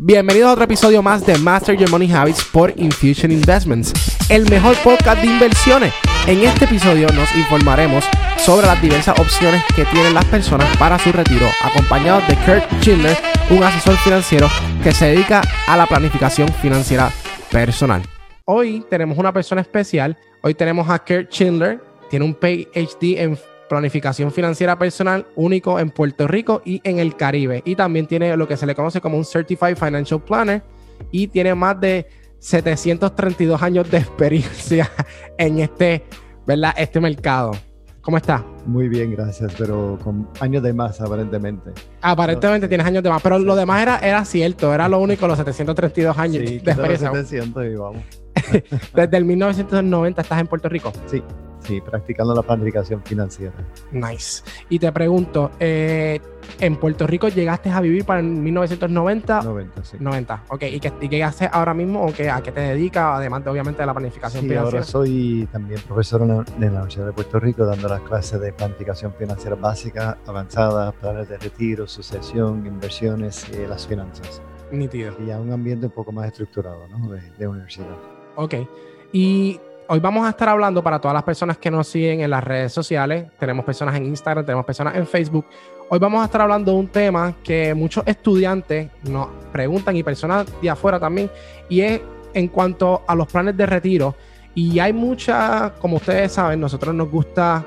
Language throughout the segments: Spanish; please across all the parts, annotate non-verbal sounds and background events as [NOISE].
Bienvenidos a otro episodio más de Master Your Money Habits por Infusion Investments, el mejor podcast de inversiones. En este episodio nos informaremos sobre las diversas opciones que tienen las personas para su retiro, acompañados de Kurt Schindler, un asesor financiero que se dedica a la planificación financiera personal. Hoy tenemos una persona especial. Hoy tenemos a Kurt Schindler, tiene un PhD en planificación financiera personal único en Puerto Rico y en el Caribe. Y también tiene lo que se le conoce como un Certified Financial Planner y tiene más de 732 años de [LAUGHS] experiencia en este, ¿verdad? este mercado. ¿Cómo está? Muy bien, gracias, pero con años de más aparentemente. Aparentemente tienes años de más, pero lo demás era, era cierto, era lo único, los 732 años de experiencia. 700 y vamos. [LAUGHS] Desde el 1990 estás en Puerto Rico. Sí. Sí, practicando la planificación financiera. Nice. Y te pregunto, eh, ¿en Puerto Rico llegaste a vivir para el 1990? 90, sí. 90, ok. ¿Y qué, haces ahora mismo o qué, a qué te dedicas, además de, obviamente de la planificación sí, financiera? ahora soy también profesor en la, Universidad de Puerto Rico dando las clases de planificación financiera básica, avanzada, planes de retiro, sucesión, inversiones y las finanzas. Nítido. Y a un ambiente un poco más estructurado, ¿no? De, de universidad. Ok. Y hoy vamos a estar hablando para todas las personas que nos siguen en las redes sociales. Tenemos personas en Instagram, tenemos personas en Facebook. Hoy vamos a estar hablando de un tema que muchos estudiantes nos preguntan y personas de afuera también, y es en cuanto a los planes de retiro. Y hay mucha, como ustedes saben, nosotros nos gusta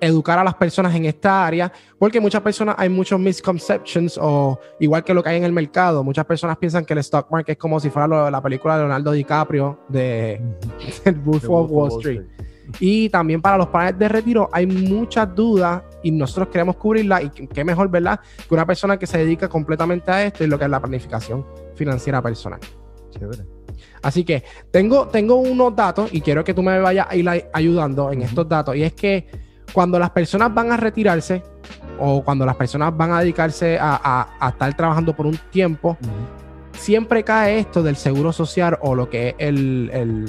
educar a las personas en esta área, porque muchas personas hay muchos misconceptions o igual que lo que hay en el mercado, muchas personas piensan que el stock market es como si fuera la película de Leonardo DiCaprio de, [LAUGHS] de Wolf of Wall Street. Y también para los planes de retiro hay muchas dudas y nosotros queremos cubrirlas y qué mejor, ¿verdad? Que una persona que se dedica completamente a esto y lo que es la planificación financiera personal. Chévere. Así que tengo, tengo unos datos y quiero que tú me vayas a ir ayudando en estos datos. Y es que cuando las personas van a retirarse o cuando las personas van a dedicarse a, estar trabajando por un tiempo, siempre cae esto del seguro social o lo que es el, el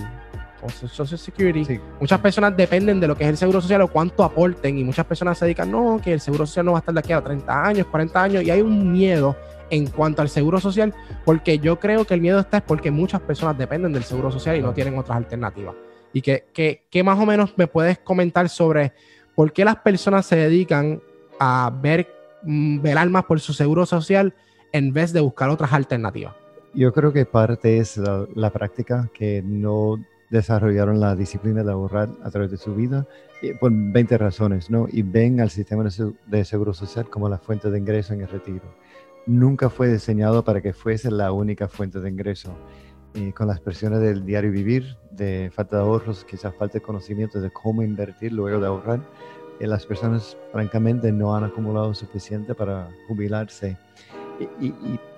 Social Security. Muchas personas dependen de lo que es el seguro social o cuánto aporten y muchas personas se dedican, no, que el seguro social no va a estar de aquí a 30 años, 40 años y hay un miedo en cuanto al seguro social porque yo creo que el miedo está es porque muchas personas dependen del seguro social y no tienen otras alternativas. Y que, que más o menos me puedes comentar sobre ¿por qué las personas se dedican a ver, mm, velar más por su seguro social en vez de buscar otras alternativas? Yo creo que parte es la, práctica, que no desarrollaron la disciplina de ahorrar a través de su vida por 20 razones, ¿no? Y ven al sistema de seguro social como la fuente de ingreso en el retiro. Nunca fue diseñado para que fuese la única fuente de ingreso. Eh, con las presiones del diario vivir, de falta de ahorros, quizás falta de conocimiento de cómo invertir luego de ahorrar, eh, las personas francamente no han acumulado suficiente para jubilarse y,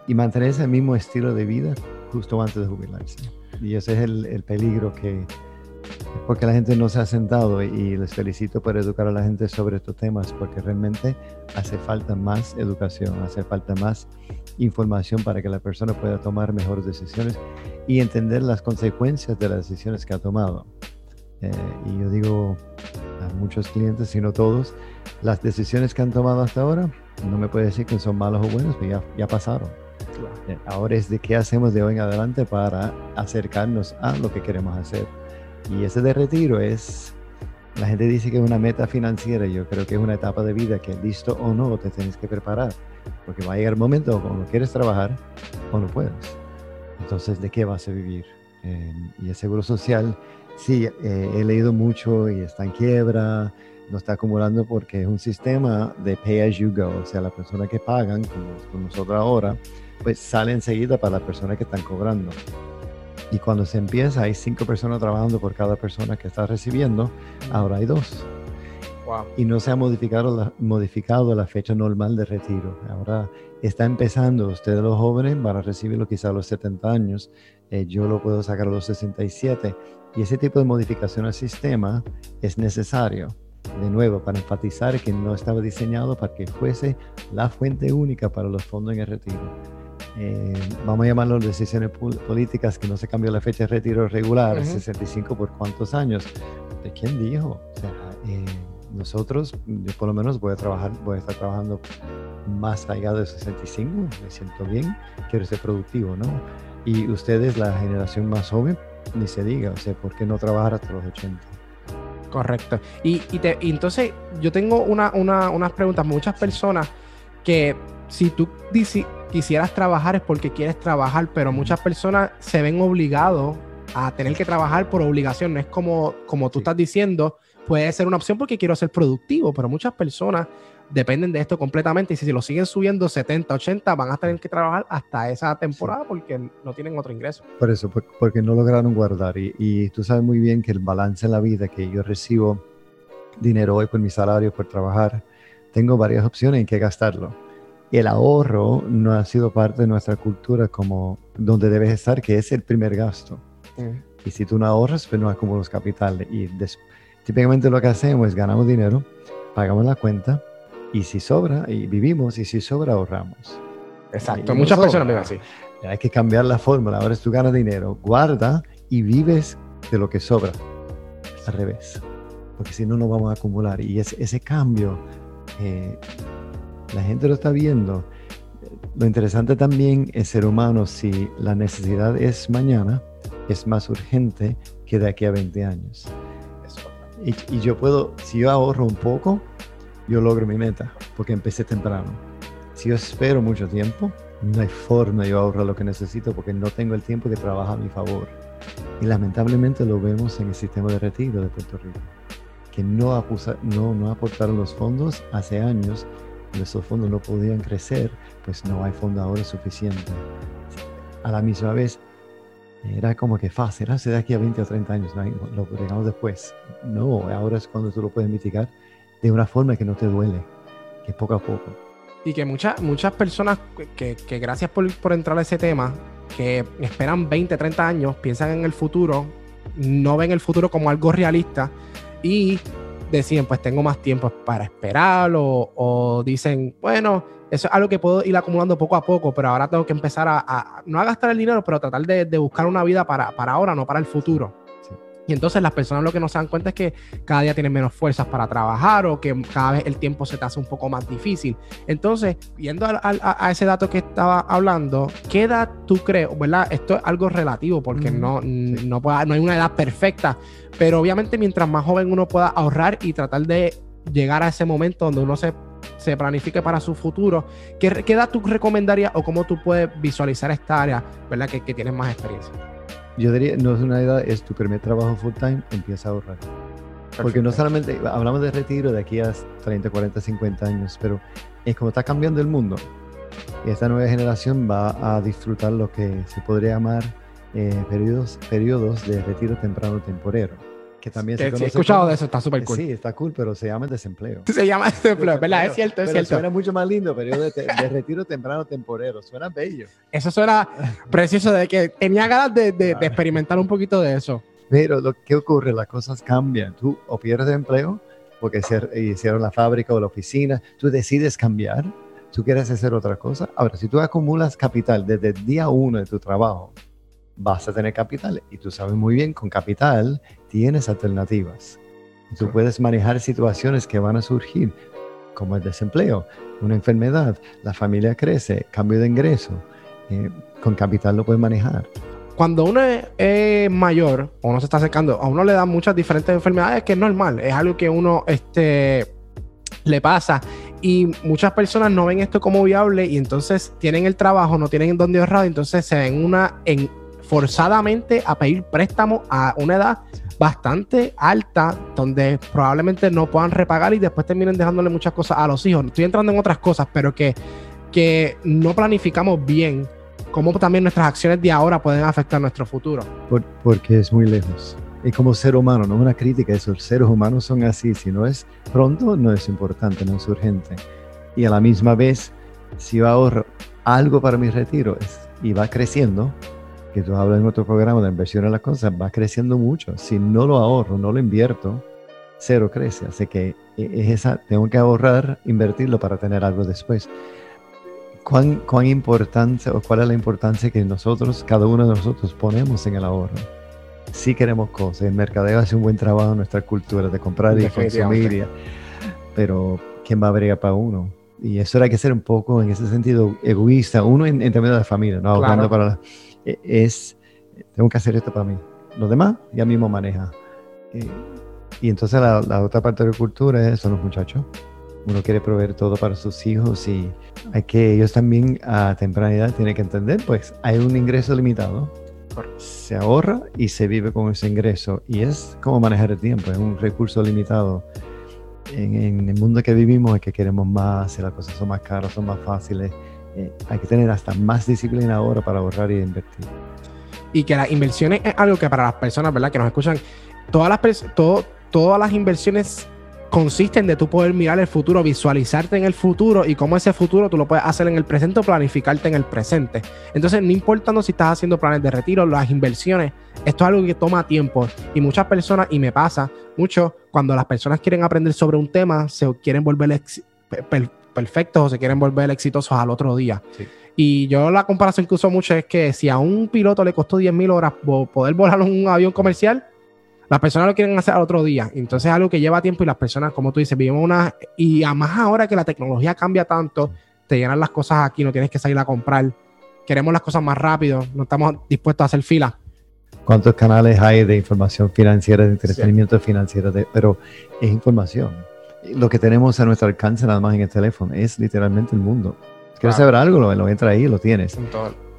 y, mantener ese mismo estilo de vida justo antes de jubilarse. Y ese es el, el peligro que, porque la gente no se ha sentado y les felicito por educar a la gente sobre estos temas, porque realmente hace falta más educación, hace falta más información para que la persona pueda tomar mejores decisiones y entender las consecuencias de las decisiones que ha tomado. Eh, y yo digo a muchos clientes, si no todos, las decisiones que han tomado hasta ahora, no me puede decir que son malas o buenas, pero ya, ya pasaron. Eh, ahora es de qué hacemos de hoy en adelante para acercarnos a lo que queremos hacer. Y ese de retiro es, la gente dice que es una meta financiera, yo creo que es una etapa de vida que listo o no te tienes que preparar, porque va a llegar el momento cuando quieres trabajar o no puedes. Entonces, ¿de qué vas a vivir? Eh, y el seguro social, sí, eh, he leído mucho y está en quiebra, no está acumulando porque es un sistema de pay as you go, o sea, la persona que pagan, como, nosotros ahora, pues sale enseguida para la persona que están cobrando. Y cuando se empieza, hay cinco personas trabajando por cada persona que está recibiendo, ahora hay dos. Y no se ha modificado la, modificado la fecha normal de retiro. Ahora está empezando, ustedes los jóvenes van a recibirlo quizá a los 70 años, eh, yo lo puedo sacar a los 67. Y ese tipo de modificación al sistema es necesario, de nuevo, para enfatizar que no estaba diseñado para que fuese la fuente única para los fondos en el retiro. Eh, vamos a llamarlo decisiones políticas, que no se cambió la fecha de retiro regular, 65 por cuántos años. ¿De quién dijo? O sea, eh, nosotros, yo por lo menos voy a trabajar, voy a estar trabajando más allá de 65, me siento bien, quiero ser productivo, ¿no? Y ustedes, la generación más joven, ni se diga, o sea, ¿por qué no trabajar hasta los 80? Correcto. Y, te, entonces yo tengo una, unas preguntas. Muchas personas que si tú quisieras trabajar es porque quieres trabajar, pero muchas personas se ven obligados a tener que trabajar por obligación. No es como, como tú estás diciendo, puede ser una opción porque quiero ser productivo, pero muchas personas dependen de esto completamente y si lo siguen subiendo 70, 80, van a tener que trabajar hasta esa temporada porque no tienen otro ingreso. Por eso, porque no lograron guardar y, y, tú sabes muy bien que el balance en la vida, que yo recibo dinero hoy por mi salario, por trabajar, tengo varias opciones en qué gastarlo. El ahorro no ha sido parte de nuestra cultura como donde debes estar, que es el primer gasto. Mm. Y si tú no ahorras, pues no acumulas capital. Y típicamente lo que hacemos es ganamos dinero, pagamos la cuenta, y si sobra, y vivimos, y si sobra, ahorramos. Exacto, muchas personas viven así. Hay que cambiar la fórmula. Ahora es tú ganas dinero, guarda y vives de lo que sobra. Al revés. Porque si no, no vamos a acumular. Y ese, ese cambio, eh, la gente lo está viendo. Lo interesante también es ser humano. Si la necesidad es mañana, es más urgente que de aquí a 20 años. Y, y yo puedo, si yo ahorro un poco, yo logro mi meta, porque empecé temprano. Si yo espero mucho tiempo, no hay forma yo ahorrar lo que necesito porque no tengo el tiempo que trabaja a mi favor. Y lamentablemente lo vemos en el sistema de retiro de Puerto Rico, que no, no, no aportaron los fondos hace años, esos fondos no podían crecer, pues no hay fondo ahora suficiente. A la misma vez, era como que fácil, era de aquí a 20 o 30 años, lo llegamos después. No, ahora es cuando tú lo puedes mitigar de una forma que no te duele, que poco a poco. Y que muchas muchas personas que, que gracias por, por, entrar a ese tema, que esperan 20, 30 años, piensan en el futuro, no ven el futuro como algo realista y deciden, pues tengo más tiempo para esperar o, dicen, bueno, eso es algo que puedo ir acumulando poco a poco, pero ahora tengo que empezar a, no gastar el dinero, pero tratar de, de buscar una vida para, para ahora, no para el futuro. Y entonces las personas lo que no se dan cuenta es que cada día tienen menos fuerzas para trabajar o que cada vez el tiempo se te hace un poco más difícil. Entonces, viendo a, ese dato que estaba hablando, ¿qué edad tú crees? ¿Verdad? Esto es algo relativo porque no, no, no hay una edad perfecta, pero obviamente mientras más joven uno pueda ahorrar y tratar de llegar a ese momento donde uno se, se planifique para su futuro, ¿qué, ¿qué, edad tú recomendarías o cómo tú puedes visualizar esta área, ¿verdad? Que, que tienes más experiencia. Yo diría, no es una edad, es tu primer trabajo full time, empieza a ahorrar. Porque no solamente hablamos de retiro de aquí a 30, 40, 50 años, pero es como está cambiando el mundo. Y esta nueva generación va a disfrutar lo que se podría llamar eh, periodos, periodos de retiro temprano temporero que también se he escuchado de eso, está súper cool. Sí, está cool, pero se llama desempleo. [LAUGHS] Se llama desempleo, ¿verdad? es cierto, es cierto. Suena mucho más lindo, periodo de, retiro temprano temporero. Suena bello. Eso suena precioso, de que tenía ganas de, de, experimentar un poquito de eso. Pero lo que ocurre, las cosas cambian. Tú o pierdes empleo porque hicieron la fábrica o la oficina, tú decides cambiar, tú quieres hacer otra cosa. Ahora, si tú acumulas capital desde el día uno de tu trabajo, vas a tener capital. Y tú sabes muy bien, con capital tienes alternativas. Tú puedes manejar situaciones que van a surgir, como el desempleo, una enfermedad, la familia crece, cambio de ingreso. Eh, con capital lo puedes manejar. Cuando uno es, mayor o uno se está acercando, a uno le dan muchas diferentes enfermedades que es normal, es algo que uno este, le pasa y muchas personas no ven esto como viable y entonces tienen el trabajo, no tienen dónde ahorrar, entonces se ven una en forzadamente a pedir préstamo a una edad bastante alta, donde probablemente no puedan repagar y después terminen dejándole muchas cosas a los hijos. Estoy entrando en otras cosas, pero que, que no planificamos bien cómo también nuestras acciones de ahora pueden afectar nuestro futuro. porque es muy lejos. Y como ser humano, no una crítica, esos seres humanos son así. Si no es pronto, no es importante, no es urgente. Y a la misma vez, si yo ahorro algo para mi retiro y va creciendo, que tú hablas en otro programa de inversión en las cosas, va creciendo mucho. Si no lo ahorro, no lo invierto, cero crece. Así que e, es esa, tengo que ahorrar, invertirlo para tener algo después. ¿Cuán, cuán importante o cuál es la importancia que nosotros, cada uno de nosotros, ponemos en el ahorro? Si queremos cosas, el mercadeo hace un buen trabajo en nuestra cultura de comprar y consumir, pero ¿quién va a bregar para uno? y eso hay que ser un poco, en ese sentido, egoísta, uno en, términos de familia, ¿no? Claro. Para e, es, tengo que hacer esto para mí. Los demás ya mismo maneja. Eh, y entonces la, la, otra parte de la cultura son los muchachos. Uno quiere proveer todo para sus hijos y hay que ellos también a temprana edad tienen que entender, pues hay un ingreso limitado. Se ahorra y se vive con ese ingreso. Y es como manejar el tiempo, es un recurso limitado. En, en el mundo que vivimos es que queremos más, y las cosas son más caras, son más fáciles. Eh, hay que tener hasta más disciplina ahora para ahorrar y invertir. Y que las inversiones es algo que para las personas, ¿verdad? Que nos escuchan, todas las, todo, todas las inversiones consisten de tú poder mirar el futuro, visualizarte en el futuro y cómo ese futuro tú lo puedes hacer en el presente o planificarte en el presente. Entonces, no importando si estás haciendo planes de retiro, las inversiones, esto es algo que toma tiempo y muchas personas, y me pasa mucho, cuando las personas quieren aprender sobre un tema, se quieren volver perfectos o se quieren volver exitosos al otro día. Y yo la comparación que uso mucho es que si a un piloto le costó 10 mil horas poder volar un avión comercial, las personas lo quieren hacer al otro día. Entonces es algo que lleva tiempo y las personas, como tú dices, vivimos una... Y además ahora que la tecnología cambia tanto, te llenan las cosas aquí, no tienes que salir a comprar. Queremos las cosas más rápido, no estamos dispuestos a hacer fila. ¿Cuántos canales hay de información financiera, de entretenimiento financiero? pero es información. Lo que tenemos a nuestro alcance nada más en el teléfono es literalmente el mundo. ¿Quieres saber algo? Lo, lo entra ahí, lo tienes.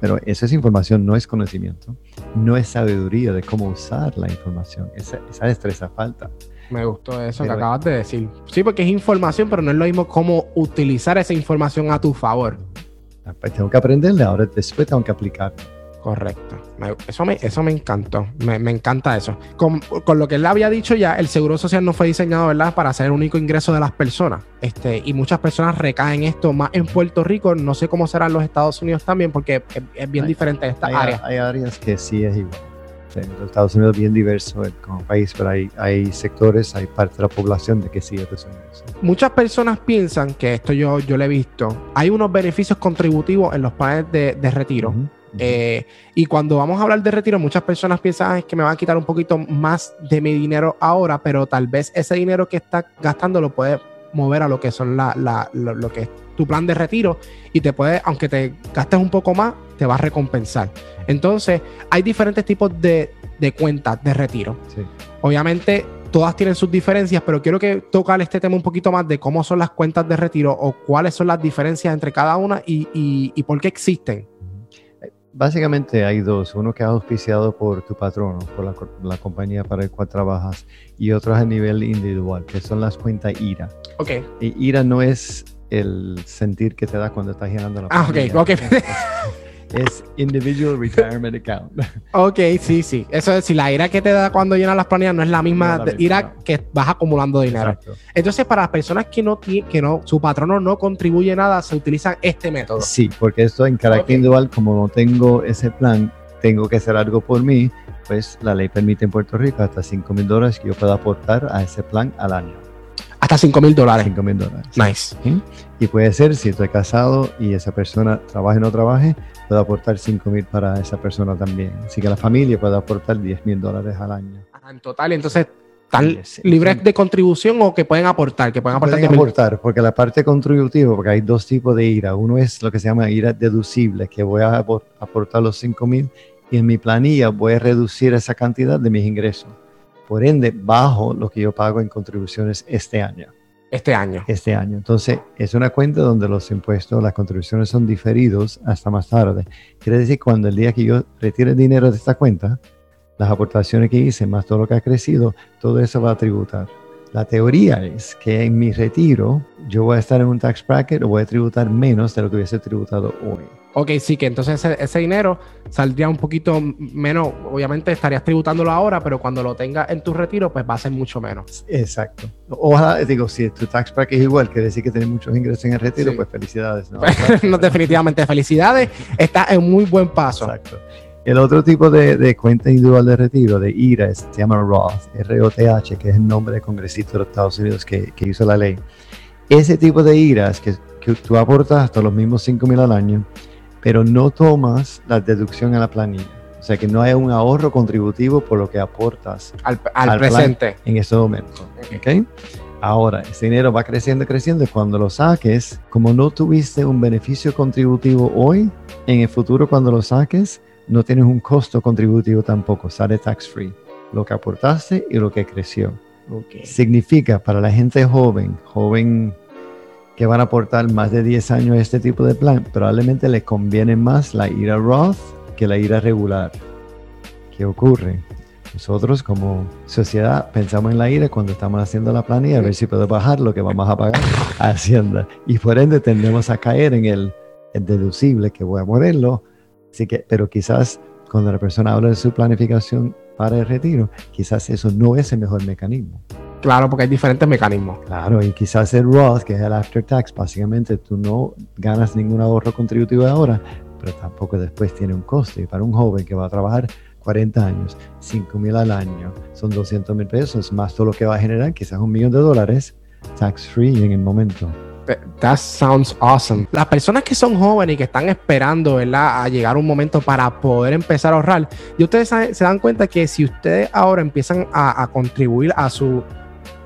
Pero esa es información, no es conocimiento, no es sabiduría de cómo usar la información. Esa, esa destreza falta. Me gustó eso que acabas de decir. Sí, porque es información, pero no es lo mismo cómo utilizar esa información a tu favor. Ah, pues tengo que aprenderle, ahora después tengo que aplicarlo. Correcto. eso, me, eso me encantó. Me, encanta eso. Con, lo que él había dicho ya, el seguro social no fue diseñado, ¿verdad?, para ser el único ingreso de las personas. Este, y muchas personas recaen esto más en Puerto Rico. No sé cómo será en los Estados Unidos también, porque es, bien diferente esta área. Hay áreas que sí es igual. los Estados Unidos es bien diverso como país, pero hay, hay sectores, hay parte de la población de que sí es. Muchas personas piensan que esto yo, yo lo he visto. Hay unos beneficios contributivos en los planes de, retiro. Eh, y cuando vamos a hablar de retiro, muchas personas piensan que me van a quitar un poquito más de mi dinero ahora, pero tal vez ese dinero que está gastando lo puede mover a lo que son la, lo, que es tu plan de retiro y te puede, aunque te gastes un poco más, te va a recompensar. Entonces, hay diferentes tipos de, cuentas de retiro. Obviamente, todas tienen sus diferencias, pero quiero que tocar este tema un poquito más de cómo son las cuentas de retiro o cuáles son las diferencias entre cada una y por qué existen. Básicamente hay dos, uno que es auspiciado por tu patrono, por la, compañía para el cual trabajas, y otros a nivel individual, que son las cuentas IRA. Ok. Y IRA no es el sentir que te da cuando estás llenando la Ah, ok, ok. [LAUGHS] es Individual Retirement Account. [LAUGHS] Ok, sí, sí. Eso es, si la ira que te da cuando llenas las planillas no es la misma, ira que vas acumulando dinero. Entonces, para las personas que no, que no, su patrono no contribuye nada, se utiliza este método. Sí, porque esto en carácter individual, como no tengo ese plan, tengo que hacer algo por mí, pues la ley permite en Puerto Rico hasta 5 mil dólares que yo pueda aportar a ese plan al año. Hasta 5 mil dólares. 5 mil dólares. Nice. Y puede ser, si estoy casado y esa persona trabaja o no trabaje, puedo aportar 5 mil para esa persona también. Así que la familia puede aportar 10 mil dólares al año. Ah, en total, entonces, ¿están libres de contribución o que pueden aportar? Que pueden aportar, pueden aportar porque la parte contributiva, porque hay dos tipos de IRA. Uno es lo que se llama IRA deducible, que voy a aportar los 5 mil y en mi planilla voy a reducir esa cantidad de mis ingresos. Por ende, bajo lo que yo pago en contribuciones este año. Este año. Este año. Entonces, es una cuenta donde los impuestos, las contribuciones son diferidos hasta más tarde. Quiere decir, cuando el día que yo retire el dinero de esta cuenta, las aportaciones que hice, más todo lo que ha crecido, todo eso va a tributar. La teoría es que en mi retiro yo voy a estar en un tax bracket o voy a tributar menos de lo que hubiese tributado hoy. Ok, sí, que entonces ese, dinero saldría un poquito menos, obviamente estarías tributándolo ahora, pero cuando lo tengas en tu retiro, pues va a ser mucho menos. Exacto. Ojalá, digo, si tu tax bracket es igual, quiere decir que tienes muchos ingresos en el retiro, pues felicidades. ¿no? [LAUGHS] no, definitivamente, felicidades. Está en muy buen paso. Exacto. El otro tipo de, cuenta individual de retiro, de IRA, se llama Roth, R-O-T-H, que es el nombre del congresista de los Estados Unidos que, que hizo la ley. Ese tipo de IRAs que, que tú aportas hasta los mismos 5 mil al año, pero no tomas la deducción a la planilla. O sea que no hay un ahorro contributivo por lo que aportas al, presente en ese momento. ¿okay? Ahora, ese dinero va creciendo, creciendo cuando lo saques, como no tuviste un beneficio contributivo hoy, en el futuro cuando lo saques, no tienes un costo contributivo tampoco, sale tax free. Lo que aportaste y lo que creció. Ok. Significa para la gente joven, joven que van a aportar más de 10 años a este tipo de plan, probablemente les conviene más la IRA Roth que la IRA regular. ¿Qué ocurre? Nosotros como sociedad pensamos en la IRA cuando estamos haciendo la planilla, a ver si puedo bajar lo que vamos a pagar a Hacienda. Y por ende tendemos a caer en el, el deducible que voy a ponerlo. Así que, pero quizás cuando la persona habla de su planificación para el retiro, quizás eso no es el mejor mecanismo. Claro, porque hay diferentes mecanismos. Claro, y quizás el Roth, que es el after tax, básicamente tú no ganas ningún ahorro contributivo ahora, pero tampoco después tiene un coste. Y para un joven que va a trabajar 40 años, 5 mil al año, son 200 mil pesos, más todo lo que va a generar, quizás un millón de dólares, tax free en el momento. That sounds awesome. Las personas que son jóvenes y que están esperando, ¿verdad? A llegar un momento para poder empezar a ahorrar. Y ustedes se dan cuenta que si ustedes ahora empiezan a, a contribuir a su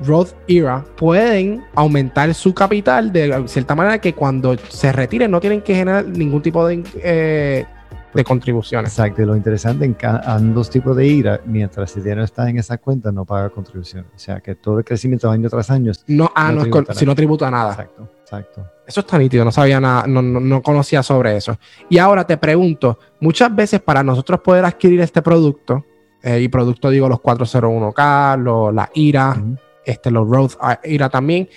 Roth Era, pueden aumentar su capital de cierta manera que cuando se retiren no tienen que generar ningún tipo de, eh, de contribuciones. Exacto, y lo interesante en ca- ambos tipos de IRA, mientras el dinero está en esa cuenta, no paga contribución. O sea que todo el crecimiento año tras año. No, ah, No no, si no tributa nada. Exacto, exacto. Eso está nítido, no sabía nada, no, no, no conocía sobre eso. Y ahora te pregunto, muchas veces para nosotros poder adquirir este producto, eh, y producto digo los 401k, los, la IRA. Este, los Roth IRA también,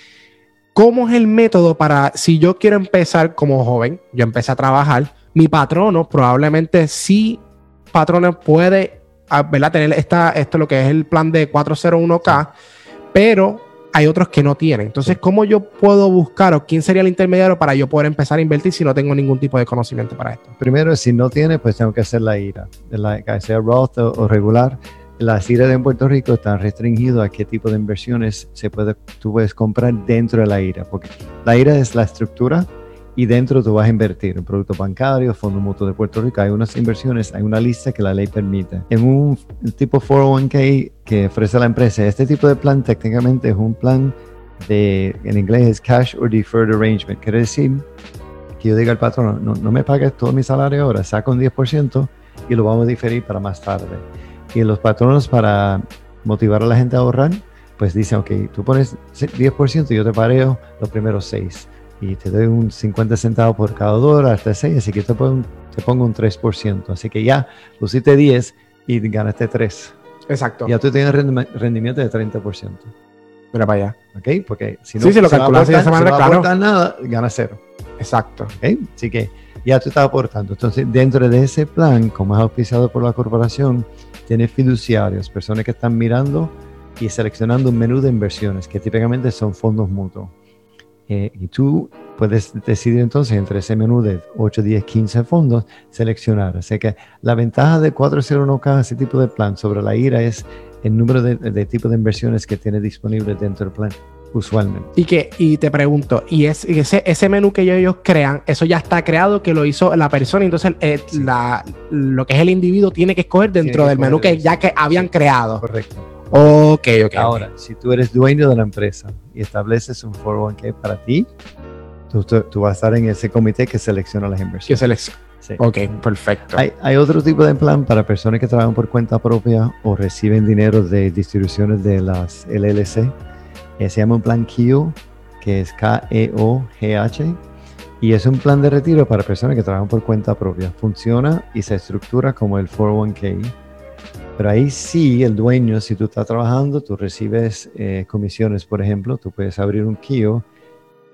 ¿cómo es el método para, si yo quiero empezar como joven, yo empecé a trabajar, mi patrono probablemente sí, patrono puede, ah, ¿verdad? Tener esta, esto lo que es el plan de 401k, pero hay otros que no tienen. Entonces, ¿cómo yo puedo buscar o quién sería el intermediario para yo poder empezar a invertir si no tengo ningún tipo de conocimiento para esto? Primero, si no tiene, pues tengo que hacer la IRA, la, que sea Roth o, o regular. Las IRA en Puerto Rico están restringidas a qué tipo de inversiones se puede, tú puedes comprar dentro de la IRA, porque la IRA es la estructura y dentro tú vas a invertir en productos bancarios, Fondo Mutuo de Puerto Rico. Hay unas inversiones, hay una lista que la ley permite. En un tipo 401k que ofrece la empresa, este tipo de plan técnicamente es un plan de, en inglés es Cash or Deferred Arrangement. Quiere decir que yo diga al patrón, no, no me pagues todo mi salario ahora, saca un 10% y lo vamos a diferir para más tarde. Y los patronos para motivar a la gente a ahorrar, pues dicen, ok, tú pones 10% y yo te pareo los primeros 6 y te doy un 50 centavos por cada dólar hasta 6, así que te pongo, un- te pongo un 3%. Así que ya pusiste 10 y ganaste 3. Exacto. Ya tú tienes rendimi- rendimiento de 30%. Mira para allá. ¿Ok? Porque si no, Sí, si lo calculas de esa aportar- si manera, no claro. aportas nada, gana cero. Exacto. ¿ok? Así que ya tú estás aportando. Entonces, dentro de ese plan, como es auspiciado por la corporación, tienes fiduciarios, personas que están mirando y seleccionando un menú de inversiones, que típicamente son fondos mutuos. Eh, y tú puedes decidir entonces entre ese menú de 8, 10, 15 fondos, seleccionar. Así que la ventaja de 401k, ese tipo de plan sobre la IRA es el número de, de tipos de inversiones que tiene disponible dentro del plan, usualmente. Y que, y te pregunto, y, es, y ese, ese menú que ellos crean, eso ya está creado, que lo hizo la persona, entonces eh, la, lo que es el individuo tiene que escoger dentro que del menú que ya que habían creado. Correcto. Ok, ok. Ahora, si tú eres dueño de la empresa y estableces un 401k para ti, tú, tú- tú vas a estar en ese comité que selecciona las Que inversiones. se les... Sí. Ok, perfecto. Hay, hay otro tipo de plan para personas que trabajan por cuenta propia o reciben dinero de distribuciones de las LLC. Eh, se llama un plan KEOH, que es K-E-O-G-H, y es un plan de retiro para personas que trabajan por cuenta propia. Funciona y se estructura como el 401k. Pero ahí sí, el dueño, si tú estás trabajando, tú recibes eh, comisiones, por ejemplo, tú puedes abrir un KIO,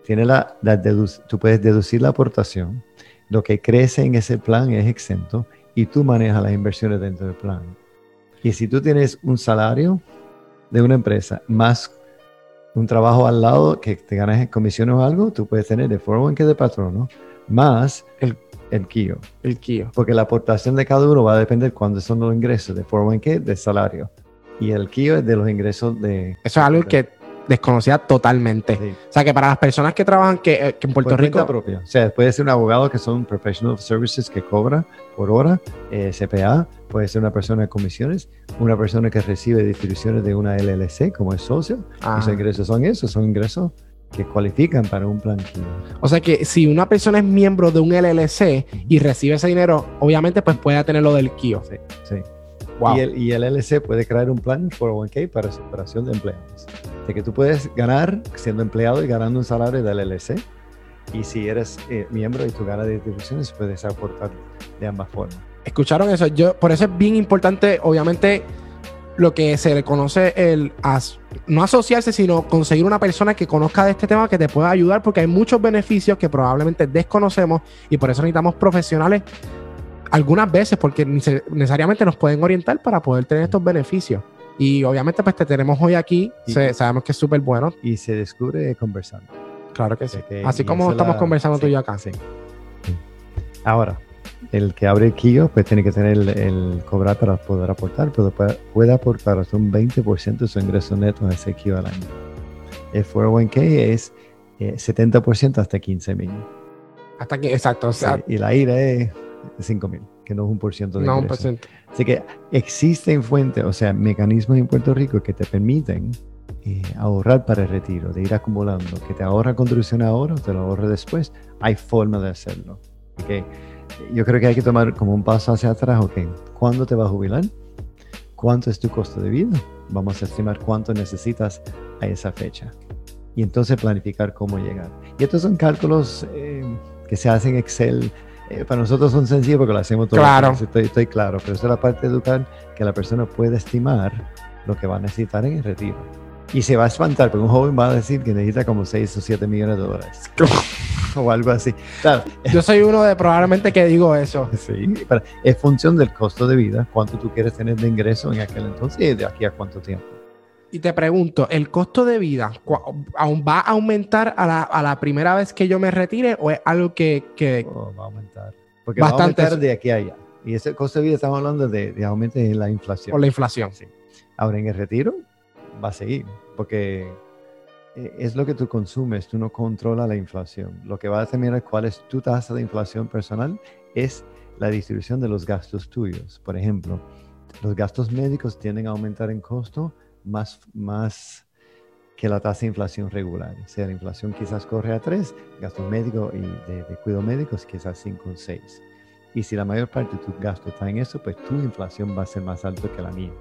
tiene la, la tú puedes deducir la aportación, lo que crece en ese plan es exento y tú manejas las inversiones dentro del plan. Y si tú tienes un salario de una empresa más un trabajo al lado que te ganas en comisiones o algo, tú puedes tener el 401k de patrono más el, el KIO. El Kio. Porque la aportación de cada uno va a depender cuándo son los ingresos de 401k, de salario. Y el KIO es de los ingresos de... Eso es algo que desconocida totalmente. Sí. O sea que para las personas que trabajan que, eh, que en Puerto Por Rico, propia. O sea, puede ser un abogado que son professional services que cobra por hora, eh, CPA, puede ser una persona de comisiones, una persona que recibe distribuciones de una LLC como es socio. Ah. Esos ingresos son esos, son ingresos que cualifican para un plan o sea que si una persona es miembro de un LLC y recibe ese dinero, obviamente pues puede tener lo del KIO. Sí, sí. Wow. Y, el, y el LLC puede crear un plan 401k para separación de empleados. De que tú puedes ganar siendo empleado y ganando un salario del LLC. Y si eres eh, miembro y tú ganas distribuciones, puedes aportar de ambas formas. ¿Escucharon eso? Yo, por eso es bien importante, obviamente, lo que se le conoce el as- no asociarse, sino conseguir una persona que conozca de este tema que te pueda ayudar, porque hay muchos beneficios que probablemente desconocemos y por eso necesitamos profesionales algunas veces, porque nece- necesariamente nos pueden orientar para poder tener estos beneficios. Y obviamente, pues te tenemos hoy aquí, Y- se- sabemos que es súper bueno, Y se descubre conversando. claro que sí. Que- Así como estamos la- conversando tú y yo acá. Sí. Ahora, el que abre el KIO pues tiene que tener el, el cobrar para poder aportar, pero puede, aportar hasta un 20% de su ingreso neto a ese KIO al año. El 401k es eh, 70% hasta 15 mil. Hasta aquí, exacto. O sea, y la IRA es 5 mil, que no es un por ciento de no un ingreso. porcentaje. Así que existen fuentes, o sea, mecanismos en Puerto Rico que te permiten eh, ahorrar para el retiro, de ir acumulando, que te ahorra contribución ahora o te lo ahorra después. Hay forma de hacerlo. Ok, Yo creo que hay que tomar como un paso hacia atrás. Ok, ¿cuándo te vas a jubilar? ¿Cuánto es tu costo de vida? Vamos a estimar cuánto necesitas a esa fecha. Y entonces planificar cómo llegar. Y estos son cálculos eh, que se hacen en Excel. Eh, para nosotros son sencillos porque lo hacemos todos Claro. los días, Estoy, estoy claro, pero esa es la parte de educar que la persona puede estimar lo que va a necesitar en el retiro. Y se va a espantar, porque un joven va a decir que necesita como 6 o 7 millones de dólares. [LAUGHS] o algo así. Claro, Yo soy uno de probablemente que digo eso. sí, pero es función del costo de vida, cuánto tú quieres tener de ingreso en aquel entonces y de aquí a cuánto tiempo. Y te pregunto, ¿el costo de vida aún va a aumentar a la, a la primera vez que yo me retire o es algo que, que- Oh, va a aumentar. Porque Bastante. va a aumentar de aquí a allá. Y ese costo de vida estamos hablando de, de aumento en la inflación. por la inflación? Sí. Ahora en el retiro va a seguir, porque eh, es lo que tú consumes, tú no controlas la inflación. Lo que va a determinar cuál es tu tasa de inflación personal es la distribución de los gastos tuyos. Por ejemplo, los gastos médicos tienden a aumentar en costo más, más que la tasa de inflación regular. O sea, la inflación quizás corre a 3, gastos médicos y de, de cuidado médicos quizás 5 o 6. Y si la mayor parte de tus gastos está en eso, pues tu inflación va a ser más alta que la mía.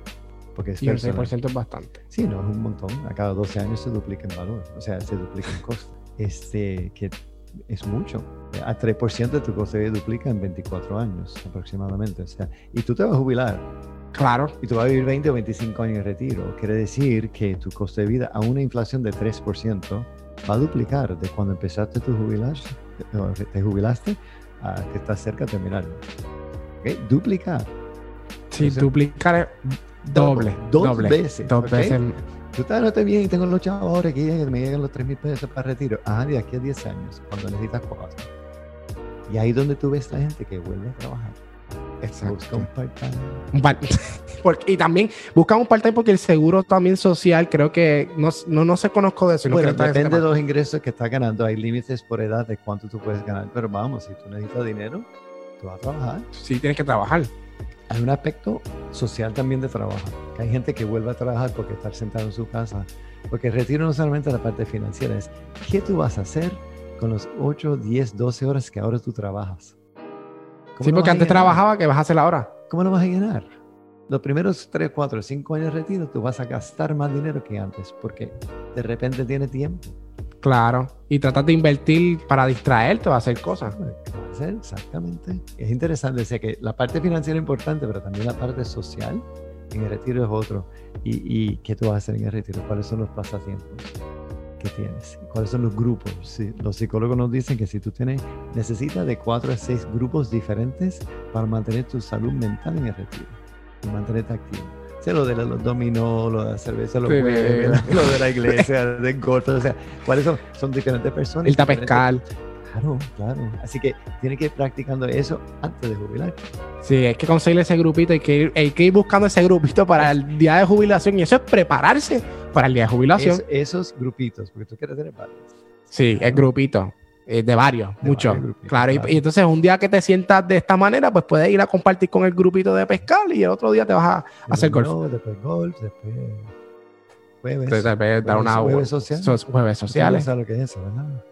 Porque es Y personal. 6% es bastante. Sí, no, es un montón. A cada 12 años se duplica en valor, o sea, se duplica en costo. Este, que es mucho. A 3% de tu costo de vida duplica en 24 años aproximadamente. O sea, y tú te vas a jubilar Claro. y tú vas a vivir 20 o 25 años en retiro. Quiere decir que tu costo de vida a una inflación de 3% va a duplicar de cuando empezaste tu jubilar, o te jubilaste a que estás cerca de terminar. ¿Ok? Duplicar. Sí, sea, duplicar doble. Dos doble. veces. Dos ¿ok? veces. Estás, no estoy bien y tengo los chavos ahora que me llegan los 3 mil pesos para retiro. Ah, de aquí a 10 años, cuando necesitas 4. Y ahí donde tú ves la gente que vuelve a trabajar. Busca Exacto. un part-time. Un par- [LAUGHS] porque- y también buscan un part-time porque el seguro también social creo que no, no, no se conozco de eso. no Bueno, depende de tema. los ingresos que estás ganando. Hay límites por edad de cuánto tú puedes ganar. Pero vamos, si tú necesitas dinero, tú vas a trabajar. Sí, tienes que trabajar. Hay un aspecto social también de trabajo. Que hay gente que vuelve a trabajar porque estar sentado en su casa. Porque el retiro no solamente la parte financiera, es qué tú vas a hacer con los 8, 10, 12 horas que ahora tú trabajas. ¿Cómo Sí, porque antes trabajaba, que vas a hacer ahora? ¿Cómo lo vas a llenar? Los primeros 3, 4, 5 años de retiro tú vas a gastar más dinero que antes porque de repente tienes tiempo. Claro. Y tratas de invertir para distraerte o hacer cosas. ¿Qué Exactamente. Es interesante, o sea que la parte financiera es importante, pero también la parte social en el retiro es otro. ¿Y, y qué tú vas a hacer en el retiro? ¿Cuáles son los pasatiempos que tienes? ¿Cuáles son los grupos? Sí, los psicólogos nos dicen que si tú tienes, necesitas de 4 a 6 grupos diferentes para mantener tu salud mental en el retiro y mantenerte activo. Lo de los dominó, lo de la cerveza, los Sí. jueves, [LAUGHS] lo de la iglesia, de golf, o sea, ¿cuáles son? Son diferentes personas. Diferentes- pescar. Claro, claro. Así que tiene que ir practicando eso antes de jubilar. Sí, hay que conseguir ese grupito, hay que, ir, hay que ir buscando ese grupito para el día de jubilación y eso es prepararse para el día de jubilación. esos grupitos, porque tú quieres tener varios. Sí, el grupito. Eh, de varios, muchos. Claro, Y, entonces un día que te sientas de esta manera, pues puedes ir a compartir con el grupito de pescar y el otro día te vas a, hacer golf. Después golf, después jueves. Entonces, dar una jueves, sociales. jueves sociales. No sabes lo que es eso, ¿verdad?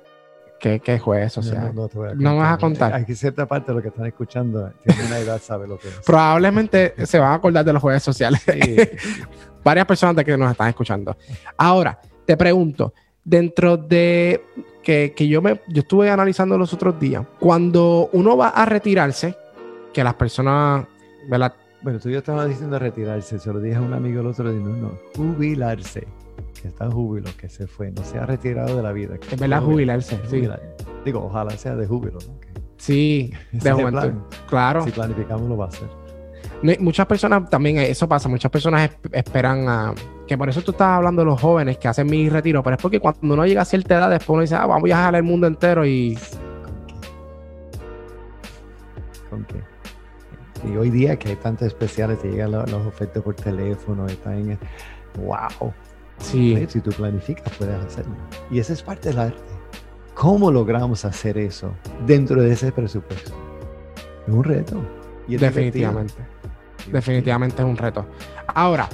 ¿Qué, qué sociales? No, no, me vas a contar. Hay que cierta parte de lo que están escuchando tiene una edad, sabe lo que es. Probablemente se van a acordar de los jueves sociales. [LAUGHS] Varias personas de que nos están escuchando. Ahora, te pregunto, dentro de que, yo me yo estuve analizando los otros días, cuando uno va a retirarse, que las personas, ¿verdad? Bueno, tú ya estabas diciendo retirarse, se lo dije a un amigo el otro día, no, no, jubilarse, que está júbilo, que se fue, no se ha retirado de la vida. Es verdad, jubilarse, sí. Digo, ojalá sea de júbilo, ¿no? sí, de juventud. Claro. Si planificamos lo va a hacer. Muchas personas también, eso pasa, muchas personas esperan a que por eso tú estás hablando de los jóvenes que hacen mi retiro, pero es porque cuando uno llega a cierta edad, después uno dice, ah, vamos a viajar el mundo entero y. ¿Con qué? Y hoy día que hay tantos especiales, te llegan los, ofertas por teléfono, están en. ¡Wow! Sí. Si tú planificas, puedes hacerlo. Y esa es parte del arte. ¿Cómo logramos hacer eso dentro de ese presupuesto? Es un reto. Definitivamente. Definitivamente es un reto. Ahora,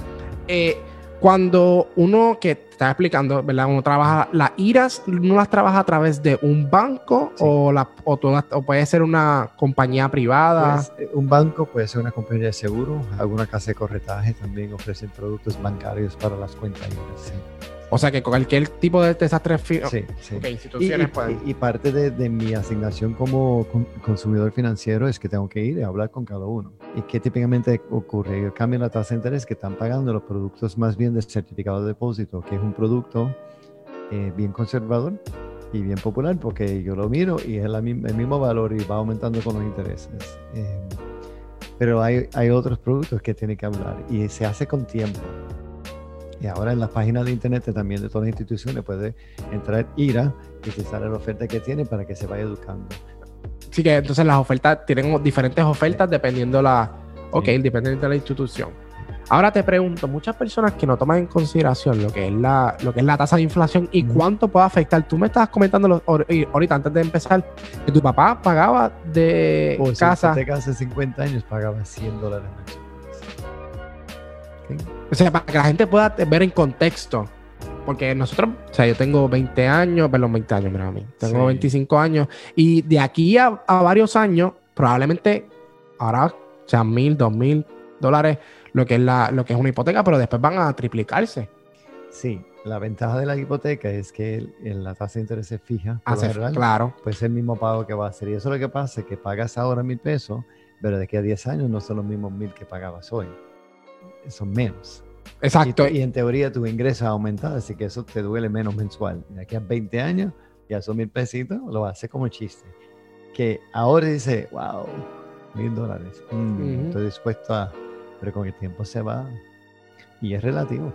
eh, cuando uno que está explicando, ¿verdad? Uno trabaja, las IRAs no las trabaja a través de un banco o, la, o, puede ser una compañía privada. Pues, eh, un banco puede ser una compañía de seguro, alguna casa de corretaje también ofrecen productos bancarios para las cuentas IRAs. O sea que cualquier tipo de desastre sí, sí. instituciones y, y, parte de, mi asignación como consumidor financiero es que tengo que ir a hablar con cada uno. ¿Y qué típicamente ocurre? Cambian la tasa de interés que están pagando los productos más bien de certificado de depósito, que es un producto eh, bien conservador y bien popular porque yo lo miro y es el mismo valor y va aumentando con los intereses. Eh, pero hay, hay otros productos que tienen que hablar y se hace con tiempo. Y ahora en las páginas de internet también de todas las instituciones puede entrar IRA y se sale la oferta que tiene para que se vaya educando. Sí, que entonces las ofertas tienen diferentes ofertas dependiendo la, ok, dependiendo de la institución. Ahora te pregunto, muchas personas que no toman en consideración lo que es la, lo que es la tasa de inflación y cuánto puede afectar. Tú me estabas comentando ahorita antes de empezar que tu papá pagaba de oh, casa. Si hace 50 años pagaba 100 dólares mensuales. O sea, para que la gente pueda ver en contexto. Porque nosotros, o sea, yo tengo 20 años, perdón, 20 años, mira a mí. Tengo 25 años. Y de aquí a, varios años, probablemente ahora sean mil, dos mil dólares lo que es la, lo que es una hipoteca, pero después van a triplicarse. Sí, la ventaja de la hipoteca es que la tasa de interés es fija. Hace, claro. Pues el mismo pago que va a hacer. Y eso es lo que pasa, que pagas ahora mil pesos, pero de aquí a 10 años no son los mismos mil que pagabas hoy son menos. Exacto. Y, en teoría tu ingreso ha aumentado, así que eso te duele menos mensual. De aquí a 20 años, ya son mil pesitos, lo hace como chiste. Que ahora dice, wow, mil dólares. Mm, estoy dispuesto a... Pero con el tiempo se va y es relativo.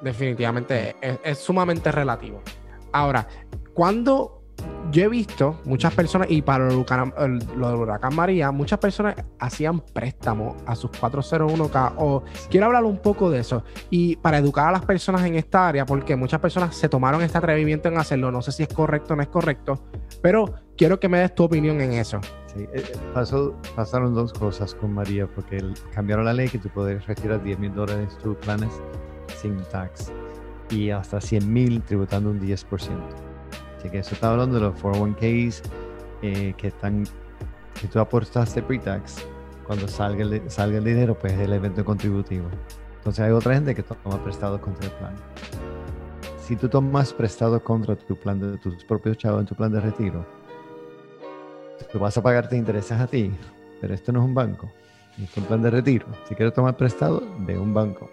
Definitivamente, es, es sumamente relativo. Ahora, cuando yo he visto muchas personas, y para lo del huracán María, muchas personas hacían préstamos a sus 401k. O quiero hablar un poco de eso. Y para educar a las personas en esta área, porque muchas personas se tomaron este atrevimiento en hacerlo. No sé si es correcto o no es correcto, pero quiero que me des tu opinión en eso. Sí, eh, eh, pasó, pasaron dos cosas con María, porque cambiaron la ley que tú puedes retirar 10 mil dólares de tus planes sin tax y hasta 100 mil tributando un 10% que eso está hablando de los 401ks eh, que están, que tú aportaste pre-tax, cuando salga el, salga el dinero, pues es el evento contributivo. Entonces hay otra gente que toma prestado contra el plan. Si tú tomas prestado contra tu plan de tus propios chavos en tu plan de retiro, tú vas a pagarte intereses a ti, pero esto no es un banco, es un plan de retiro. Si quieres tomar prestado, de un banco.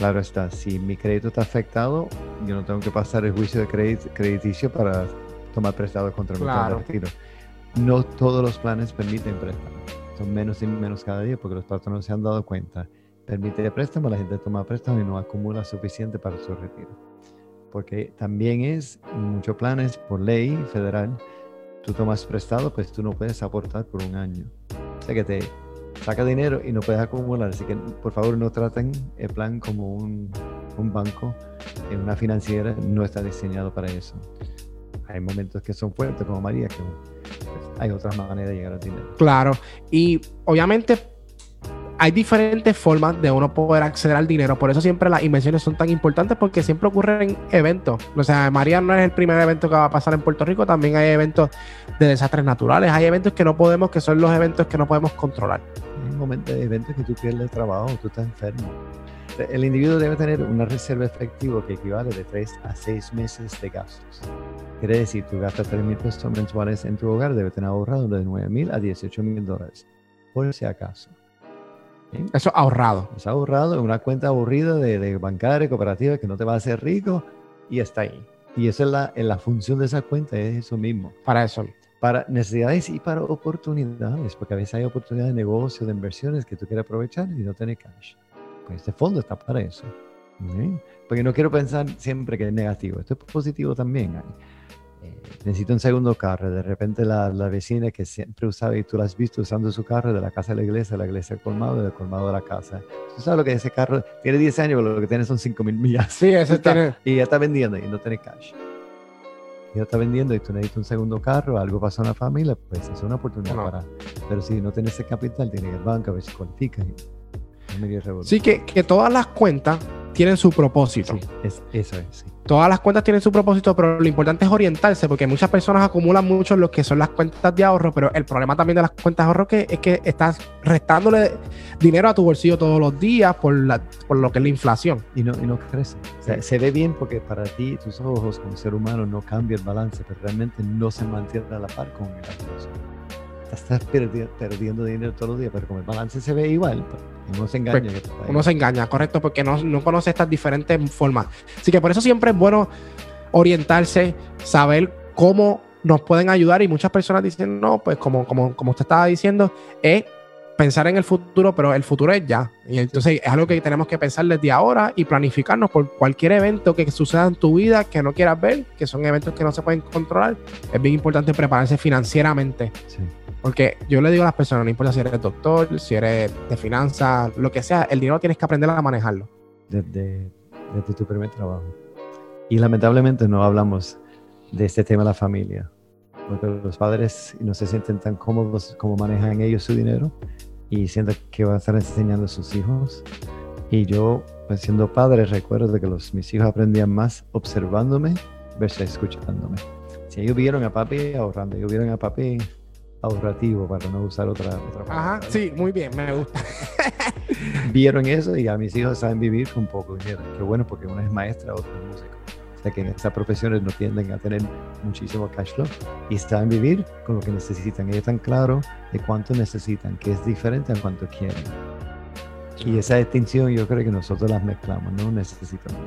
Claro está, si mi crédito está afectado, yo no tengo que pasar el juicio de crediticio para tomar prestado contra mi plan de retiro. No todos los planes permiten préstamo. Son menos y menos cada día porque los patronos se han dado cuenta. Permite préstamo, la gente toma préstamo y no acumula suficiente para su retiro. Porque también es, muchos planes, por ley federal, tú tomas prestado, pues tú no puedes aportar por un año. O sea que te saca dinero y no puedes acumular. Así que por favor no traten el plan como un, un banco, en una financiera no está diseñado para eso. Hay momentos que son fuertes, como María, que pues, hay otras maneras de llegar al dinero. Claro, y obviamente hay diferentes formas de uno poder acceder al dinero. Por eso siempre las inversiones son tan importantes porque siempre ocurren eventos. O sea, María no es el primer evento que va a pasar en Puerto Rico. También hay eventos de desastres naturales. Hay eventos que no podemos, que son los eventos que no podemos controlar. Momentos eventos que tú pierdes el trabajo, tú estás enfermo. El individuo debe tener una reserva efectiva que equivale de 3 a 6 meses de gastos. Quiere decir, tú gastas 3 mil pesos mensuales en tu hogar, debe tener ahorrado de 9 mil a 18 mil dólares, por si acaso. Eso ahorrado. Es ahorrado en una cuenta aburrida de, de bancaria, cooperativa, que no te va a hacer rico y está ahí. Y esa es la, la función de esa cuenta, es eso mismo. Para eso. Para necesidades y para oportunidades, porque a veces hay oportunidades de negocio, de inversiones que tú quieres aprovechar y no tienes cash. Pues este fondo está para eso. Porque no quiero pensar siempre que es negativo, esto es positivo también. Eh, necesito un segundo carro. De repente la, la, vecina que siempre usaba y tú la has visto usando su carro de la casa a la iglesia, la iglesia al colmado, del colmado a la casa. Tú sabes lo que es ese carro tiene 10 años, pero lo que tiene son 5 mil millas. Sí, ese [LAUGHS] está, tiene. Y ya está vendiendo y no tiene cash. Ya está vendiendo y tú necesitas un segundo carro, algo pasó en la familia, pues es una oportunidad no. para. Pero si no tienes ese capital, tienes que ir al banco a ver si cualifica. Sí, que, que todas las cuentas tienen su propósito. Sí, es, eso es, sí. Todas las cuentas tienen su propósito, pero lo importante es orientarse, porque muchas personas acumulan mucho lo que son las cuentas de ahorro, pero el problema también de las cuentas de ahorro que, es que estás restándole dinero a tu bolsillo todos los días por, la, por lo que es la inflación. Y no, y no crece. O sea, se ve bien porque para ti, tus ojos como ser humano no cambia el balance, pero realmente no se mantiene a la par con la inflación estás perdiendo, perdiendo, dinero todos los días, pero como el balance se ve igual, pues, uno se engaña. Pues, uno se engaña, correcto, porque no, no conoce estas diferentes formas. Así que por eso siempre es bueno orientarse, saber cómo nos pueden ayudar y muchas personas dicen, no, pues como, como, como usted estaba diciendo, es pensar en el futuro, pero el futuro es ya. Y entonces es algo que tenemos que pensar desde ahora y planificarnos por cualquier evento que suceda en tu vida que no quieras ver, que son eventos que no se pueden controlar. Es bien importante prepararse financieramente. Sí. Porque yo le digo a las personas, no importa si eres doctor, si eres de finanzas, lo que sea, el dinero tienes que aprender a manejarlo. Desde, desde tu primer trabajo. Y lamentablemente no hablamos de este tema de la familia, porque los padres no se sienten tan cómodos como manejan ellos su dinero y sienten que van a estar enseñando a sus hijos. Y yo, pues siendo padre, recuerdo que los, mis hijos aprendían más observándome versus escuchándome. Si ellos vieron a papi ahorrando, ellos vieron a papi ahorrativo para no usar otra, otra palabra. Ajá, sí, muy bien, me gusta. [LAUGHS] Vieron eso y a mis hijos saben vivir con poco dinero. Qué bueno porque una es maestra, otra es músico. O sea que en estas profesiones no tienden a tener muchísimo cash flow y saben vivir con lo que necesitan. Ellos están claros de cuánto necesitan, que es diferente a cuánto quieren. Y esa distinción yo creo que nosotros las mezclamos, no necesitamos.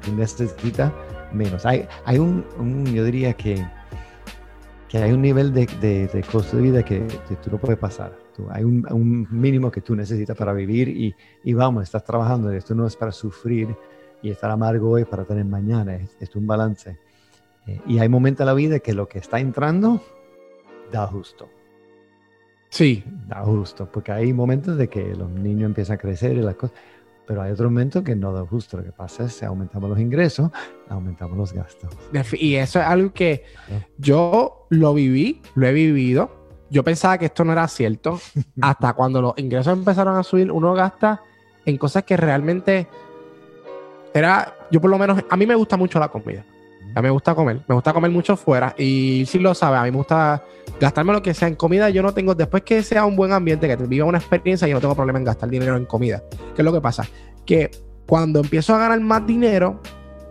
Tú, necesitas menos. Hay, hay un, un, yo diría que que hay un nivel de, de, de costo de vida que, que, tú no puedes pasar. Tú, hay un, un, mínimo que tú necesitas para vivir y, y, vamos, estás trabajando. Esto no es para sufrir y estar amargo hoy para tener mañana. Es, es un balance. Eh, y hay momentos en la vida que lo que está entrando da justo. Sí. Da justo, porque hay momentos de que los niños empiezan a crecer y las cosas pero hay otro momento que no da justo. Lo que pasa es que aumentamos los ingresos, aumentamos los gastos. Y eso es algo que yo lo viví, lo he vivido. Yo pensaba que esto no era cierto. [LAUGHS] hasta cuando los ingresos empezaron a subir, uno gasta en cosas que realmente era, yo por lo menos, a mí me gusta mucho la comida. A mí me gusta comer, me gusta comer mucho fuera y si lo sabe, a mí me gusta gastarme lo que sea en comida. Yo no tengo, después que sea un buen ambiente, que te viva una experiencia, yo no tengo problema en gastar dinero en comida. ¿Qué es lo que pasa? Que cuando empiezo a ganar más dinero,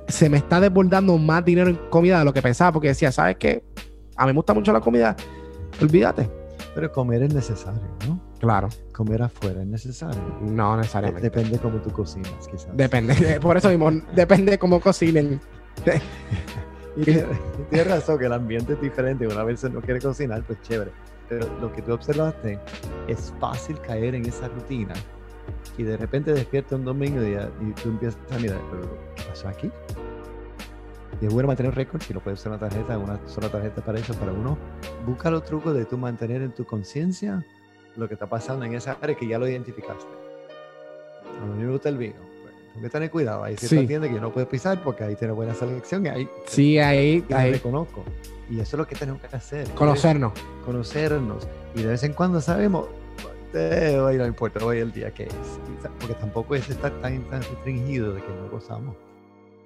se me está desbordando más dinero en comida de lo que pensaba, porque decía, ¿sabes qué? A mí me gusta mucho la comida, olvídate. Pero comer es necesario, ¿no? Claro. Comer afuera es necesario. No necesariamente. Depende cómo tú cocinas, quizás. Depende, [LAUGHS] por eso mismo, depende cómo cocinen. [LAUGHS] y [LAUGHS] tienes razón que el ambiente es diferente. Una vez no quiere cocinar, pues chévere. Pero lo que tú observaste es fácil caer en esa rutina y de repente despierta un domingo y, y tú empiezas a mirar, ¿pero qué pasó aquí? Y es bueno mantener récord, si lo puedes usar una tarjeta, una sola tarjeta para eso, para uno. Busca los trucos de tú mantener en tu conciencia lo que está pasando en esa área que ya lo identificaste. A mí me gusta el vino. Tengo que tener cuidado. Ahí se Sí. entiende que yo no puedo pisar porque ahí tiene buena selección y ahí Sí, ahí, ahí. reconozco. Y eso es lo que tenemos que hacer. Conocernos. Conocernos. Y de vez en cuando sabemos, eh, hoy no importa, hoy el día que es. Porque tampoco es estar tan, tan restringido de que no gozamos.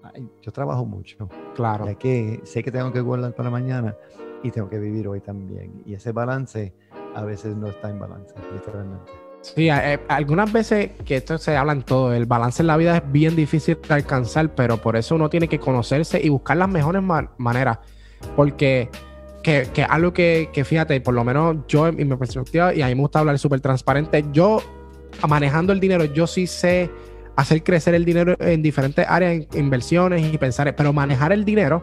Ay, yo trabajo mucho. Claro. Ya que sé que tengo que guardar para mañana y tengo que vivir hoy también. Y ese balance a veces no está en balance, literalmente. Sí, eh, algunas veces que esto se habla en todo, el balance en la vida es bien difícil de alcanzar, pero por eso uno tiene que conocerse y buscar las mejores ma- maneras. Porque que, que algo que, que fíjate, por lo menos yo en, en mi perspectiva, y a mí me gusta hablar súper transparente, yo manejando el dinero, yo sí sé hacer crecer el dinero en diferentes áreas, inversiones y pensar, pero manejar el dinero,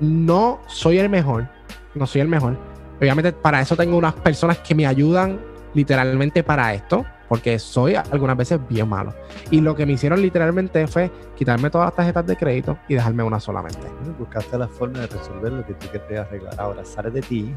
no soy el mejor, no soy el mejor. Obviamente para eso tengo unas personas que me ayudan literalmente para esto, porque soy algunas veces bien malo. Y lo que me hicieron literalmente fue quitarme todas las tarjetas de crédito y dejarme una solamente. Buscaste la forma de resolver lo que tú querías arreglar. Ahora, sale de ti,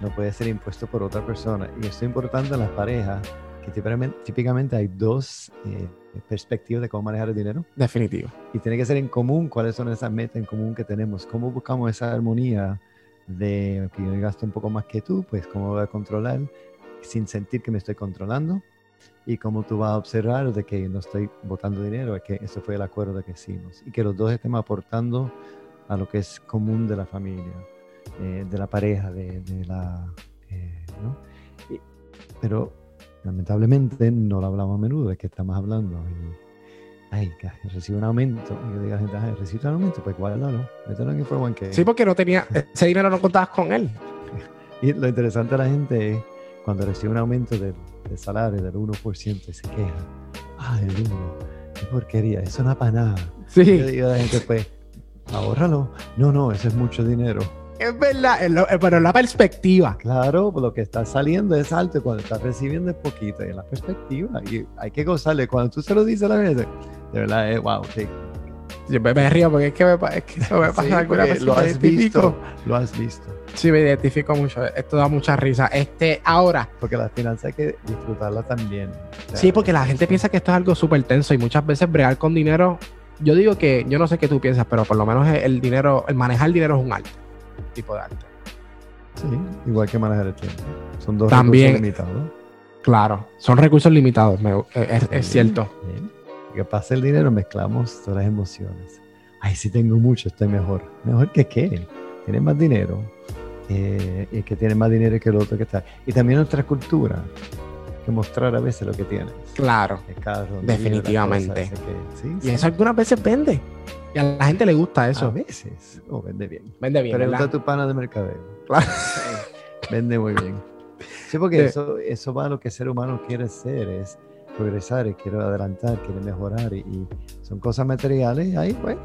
no puede ser impuesto por otra persona. Y esto es importante en las parejas, que típicamente, típicamente hay dos eh, perspectivas de cómo manejar el dinero. Definitivo. Y tiene que ser en común cuáles son esas metas en común que tenemos. ¿Cómo buscamos esa armonía de que yo gasto un poco más que tú? Pues cómo voy a controlar sin sentir que me estoy controlando. Y cómo tú vas a observar de que no estoy botando dinero, es que eso fue el acuerdo que hicimos. Y que los dos estemos aportando a lo que es común de la familia, eh, de la pareja, de, de la... eh, ¿no? Y- pero lamentablemente no lo hablamos a menudo, de que estamos hablando. Y, ay, que recibo un aumento. Y yo digo a la gente, ay, recibo un aumento, pues guárdalo, mételo en el 401k. Sí, porque no tenía, [LAUGHS] ese dinero no contabas con él. Y lo interesante de la gente es cuando recibe un aumento del, del salario del 1% y se queja. Ah, el 1, qué porquería, eso no es para nada. Yo Sí, digo a la gente, pues, ahórralo. No, no, eso es mucho dinero. es verdad, es lo- eh, pero la perspectiva. Claro, lo que está saliendo es alto y cuando estás recibiendo es poquito. Y la perspectiva, y hay que gozarle. Cuando tú se lo dices a la gente, de verdad es wow, sí. Yo me, me río porque es que, me, es que eso me pasa Sí, alguna vez. lo has visto, lo has visto. Sí, me identifico mucho. Esto da mucha risa. Este, ahora, Porque las finanzas hay que disfrutarlas también. O sea, sí, porque la gente piensa que esto es algo súper tenso y muchas veces bregar con dinero. Yo digo que, yo no sé qué tú piensas, pero por lo menos el dinero, el manejar el dinero es un arte. un tipo de arte. Sí, igual que manejar el tiempo. Son dos También- recursos limitados. Claro, son recursos limitados, me- es, cierto. sí. Que pasa el dinero, mezclamos todas las emociones. Ay, si tengo mucho, estoy mejor. ¿Mejor que qué? Tienes más dinero. Eh, y el que tiene más dinero que el otro que está. Y también nuestra cultura. Que mostrar a veces lo que tienes. Claro. El carro, Definitivamente. cosa, que- sí, Y eso algunas veces vende. Y a la gente le gusta A eso. veces. Oh, vende bien. Vende bien, ¿verdad? a tu pana de mercadeo. Claro. [LAUGHS] Vende muy bien. Sí, porque Sí. eso, eso va a lo que el ser humano quiere ser, es progresar, y quiere adelantar, quiere mejorar, y, y son cosas materiales, ahí pues.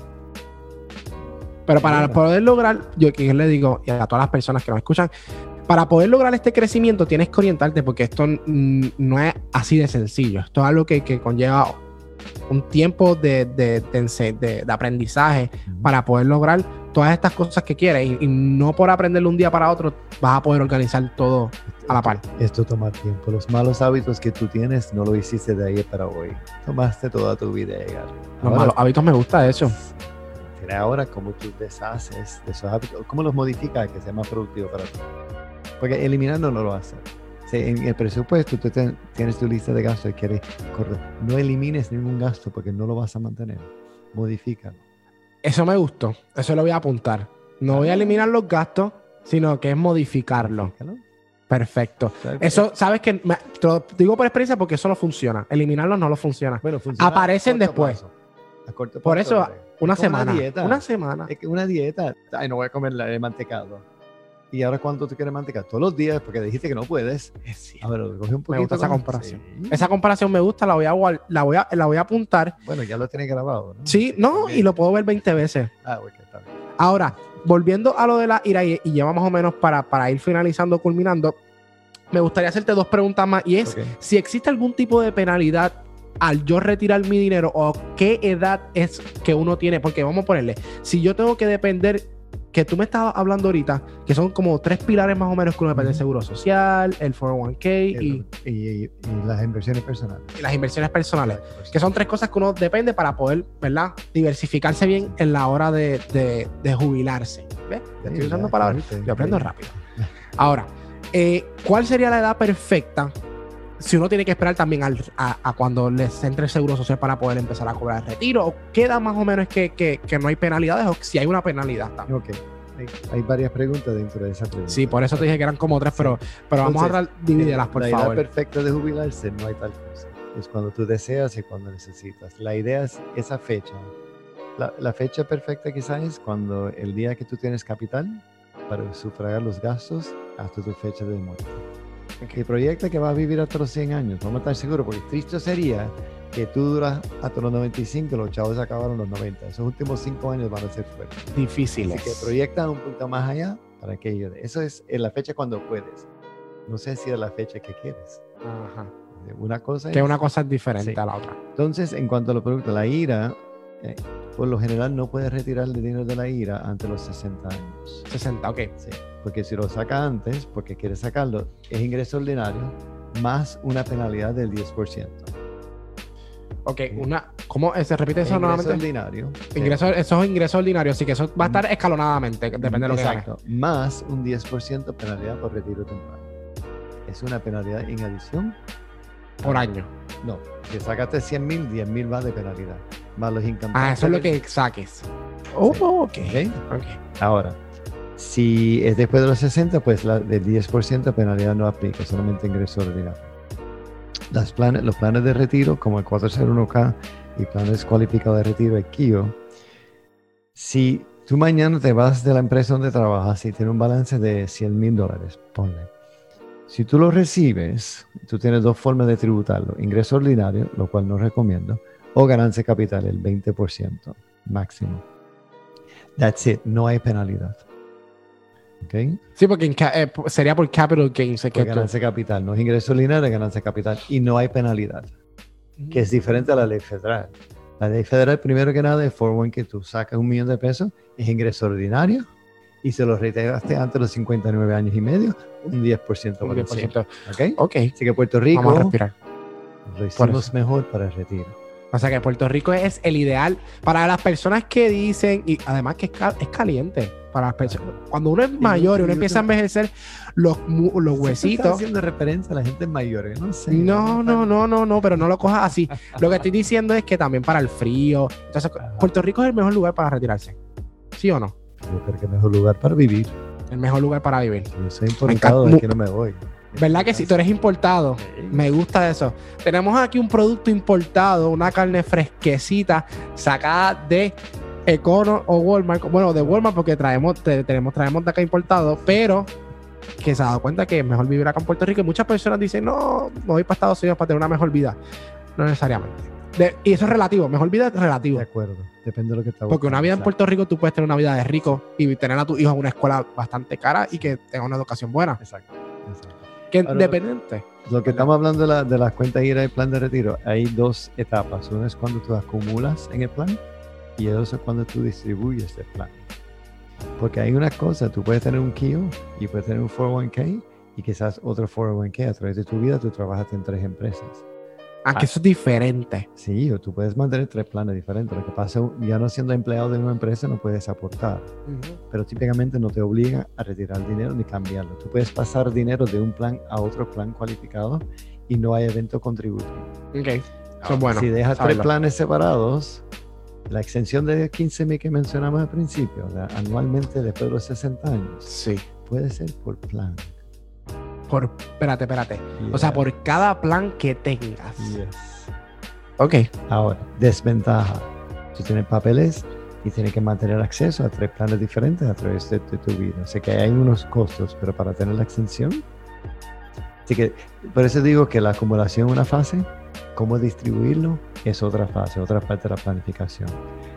Pero para poder lograr, yo que le digo y a todas las personas que nos escuchan, para poder lograr este crecimiento tienes que orientarte porque esto no es así de sencillo. Esto es algo que, que conlleva un tiempo de, de- de de- aprendizaje para poder lograr todas estas cosas que quieres y, y no por aprenderlo un día para otro vas a poder organizar todo a la par. Esto toma tiempo. Los malos hábitos que tú tienes no lo hiciste de ayer para hoy. Tomaste toda tu vida llegar. Los Ahora, malos hábitos me gusta eso. Tienes ahora cómo tú deshaces de esos hábitos, cómo los modificas que sea más productivo para ti. Porque eliminarlo no lo vas Si en el presupuesto tú ten- tienes tu lista de gastos y quieres correr. No elimines ningún gasto porque no lo vas a mantener. Modifícalo. Eso me gustó. Eso lo voy a apuntar. No voy a eliminar los gastos, sino que es modificarlo. Modifícalo. Perfecto. Eso, sabes que me- te lo digo por experiencia porque eso no funciona. Eliminarlos no lo funciona. bueno, funciona Aparecen después. plazo. Corto Por plazo, eso. Una semana. dieta. Una semana. Es que una dieta. Ay, no voy a comer el mantecado. ¿Y ahora cuánto tú quieres mantecado? Todos los días, porque dijiste que no puedes. Es. A ver, coge un poquito. gusta esa comparación. Sí. Esa comparación me gusta, la voy a, la voy a, la voy a apuntar. Bueno, ya lo tienes grabado, ¿no? Sí, no, y lo puedo ver 20 veces. Ah, ok, está bien. Ahora, volviendo a lo de la ira y, y ya más o menos para, para ir finalizando, culminando, me gustaría hacerte dos preguntas más y es si existe algún tipo de penalidad al yo retirar mi dinero o qué edad es que uno tiene, porque vamos a ponerle, si yo tengo que depender que tú me estabas hablando ahorita, que son como tres pilares más o menos que uno depende del seguro social, el 401k y, y, las inversiones personales. Y las inversiones personales, que son tres cosas que uno depende para poder, ¿verdad? Diversificarse bien en la hora de, de, jubilarse. ¿Ves? Estoy usando palabras, yo aprendo rápido. Ahora, eh, ¿cuál sería la edad perfecta si uno tiene que esperar también a, cuando les entre el seguro social para poder empezar a cobrar el retiro, o queda más o menos que, que, no hay penalidades, o si hay una penalidad también. Ok, hay, varias preguntas dentro de esa pregunta. Sí, por eso te dije que eran como tres, pero, pero vamos a dividirlas, por favor. La edad perfecta de jubilarse no hay tal cosa. Es cuando tú deseas y cuando necesitas. La idea es esa fecha. La, la fecha perfecta quizás es cuando el día que tú tienes capital para sufragar los gastos hasta tu fecha de muerte que proyecta que vas a vivir hasta los 100 años, vamos a estar seguros, porque triste sería que tú duras hasta los 95, los chavos acabaron los 90. Esos últimos 5 años van a ser fuertes. Difíciles. Así que proyectan un punto más allá para que ellos. Eso es en la fecha cuando puedes. No sé si es la fecha que quieres. Ajá. Una cosa que una cosa es diferente a la otra. Entonces, en cuanto a los productos, la IRA, eh, por lo general no puedes retirar el dinero de la IRA antes de los 60 años. 60, ok. Sí porque si lo saca antes, porque quiere sacarlo, es ingreso ordinario más una penalidad del 10%. Ok, una, ¿cómo se repite eso ingreso Ordinario, ingreso, eso es ingreso ordinario, así que eso va a estar escalonadamente, depende de lo que Exacto, más un 10% penalidad por retiro temprano. Es una penalidad en adición. Por año. No, si sacaste 100 mil, 10 mil va de penalidad. Más los income Ah, eso es lo que saques. Oh, ok. okay. Ahora, si es después de los 60, pues la del 10% penalidad no aplica, solamente ingreso ordinario. Las planes, los planes de retiro, como el 401k y planes cualificados de retiro, el KIO, si tú mañana te vas de la empresa donde trabajas y tiene un balance de 100 mil dólares, ponle. Si tú lo recibes, tú tienes dos formas de tributarlo, ingreso ordinario, lo cual no recomiendo, o ganancia capital, el 20% máximo. That's it, no hay penalidad. Sí, porque eh, sería por capital gains. Que ganancia capital, no es ingreso lineal, es ganancia capital. Y no hay penalidad, que es diferente a la ley federal. La ley federal, primero que nada, es for que tú sacas un millón de pesos, es ingreso ordinario y se lo retiraste antes de los 59 años y medio, un 10% por un 10%. ¿Okay? ok. Así que Puerto Rico Vamos a respirar. lo hicimos mejor para el retiro. O sea que Puerto Rico es el ideal para las personas que dicen, y además que es caliente para las personas. Cuando uno es mayor y uno empieza a envejecer, los, los huesitos. haciendo referencia a la gente mayor, no sé. No, no, no, no, no, pero no lo cojas así. Lo que estoy diciendo es que también para el frío. Entonces, Puerto Rico es el mejor lugar para retirarse. ¿Sí o no? Yo creo que es el mejor lugar para vivir. El mejor lugar para vivir. Yo soy importado, de que no me voy. ¿Verdad que si tú eres importado? Me gusta eso. Tenemos aquí un producto importado, una carne fresquecita, sacada de Econo o Walmart, bueno, de Walmart porque traemos, tenemos, traemos de acá importado, pero que se ha dado cuenta que es mejor vivir acá en Puerto Rico y muchas personas dicen, no, me voy para Estados Unidos para tener una mejor vida. No necesariamente. y eso es relativo, mejor vida es relativo. De acuerdo, depende de lo que está Porque una vida en Puerto Rico tú puedes tener una vida de rico y tener a tu hijo en una escuela bastante cara y que tenga una educación buena. Exacto. Que independiente. Lo que estamos hablando de, la, de las cuentas IRA y plan de retiro, hay dos etapas. Una es cuando tú acumulas en el plan y eso es cuando tú distribuyes el plan. Porque hay una cosa, tú puedes tener un KIO y puedes tener un 401k y quizás otro 401k a través de tu vida tú trabajas en tres empresas. Ah, que eso es diferente. Sí, o tú puedes mantener tres planes diferentes. Lo que pasa, ya no siendo empleado de una empresa no puedes aportar, pero típicamente no te obliga a retirar el dinero ni cambiarlo. Tú puedes pasar dinero de un plan a otro plan cualificado y no hay evento contributivo. Ok, eso bueno. Si dejas tres planes separados, la extensión de 15 mil que mencionamos al principio, anualmente después de los 60 años, sí. puede ser por plan. Por, espérate, espérate. O sea, por cada plan que tengas. Yes. Ok. Ahora, desventaja. Tú tienes papeles y tienes que mantener acceso a tres planes diferentes a través de, tu vida. Sé que hay unos costos, pero para tener la extensión. Así que, por eso digo que la acumulación es una fase cómo distribuirlo es otra fase, otra parte de la planificación.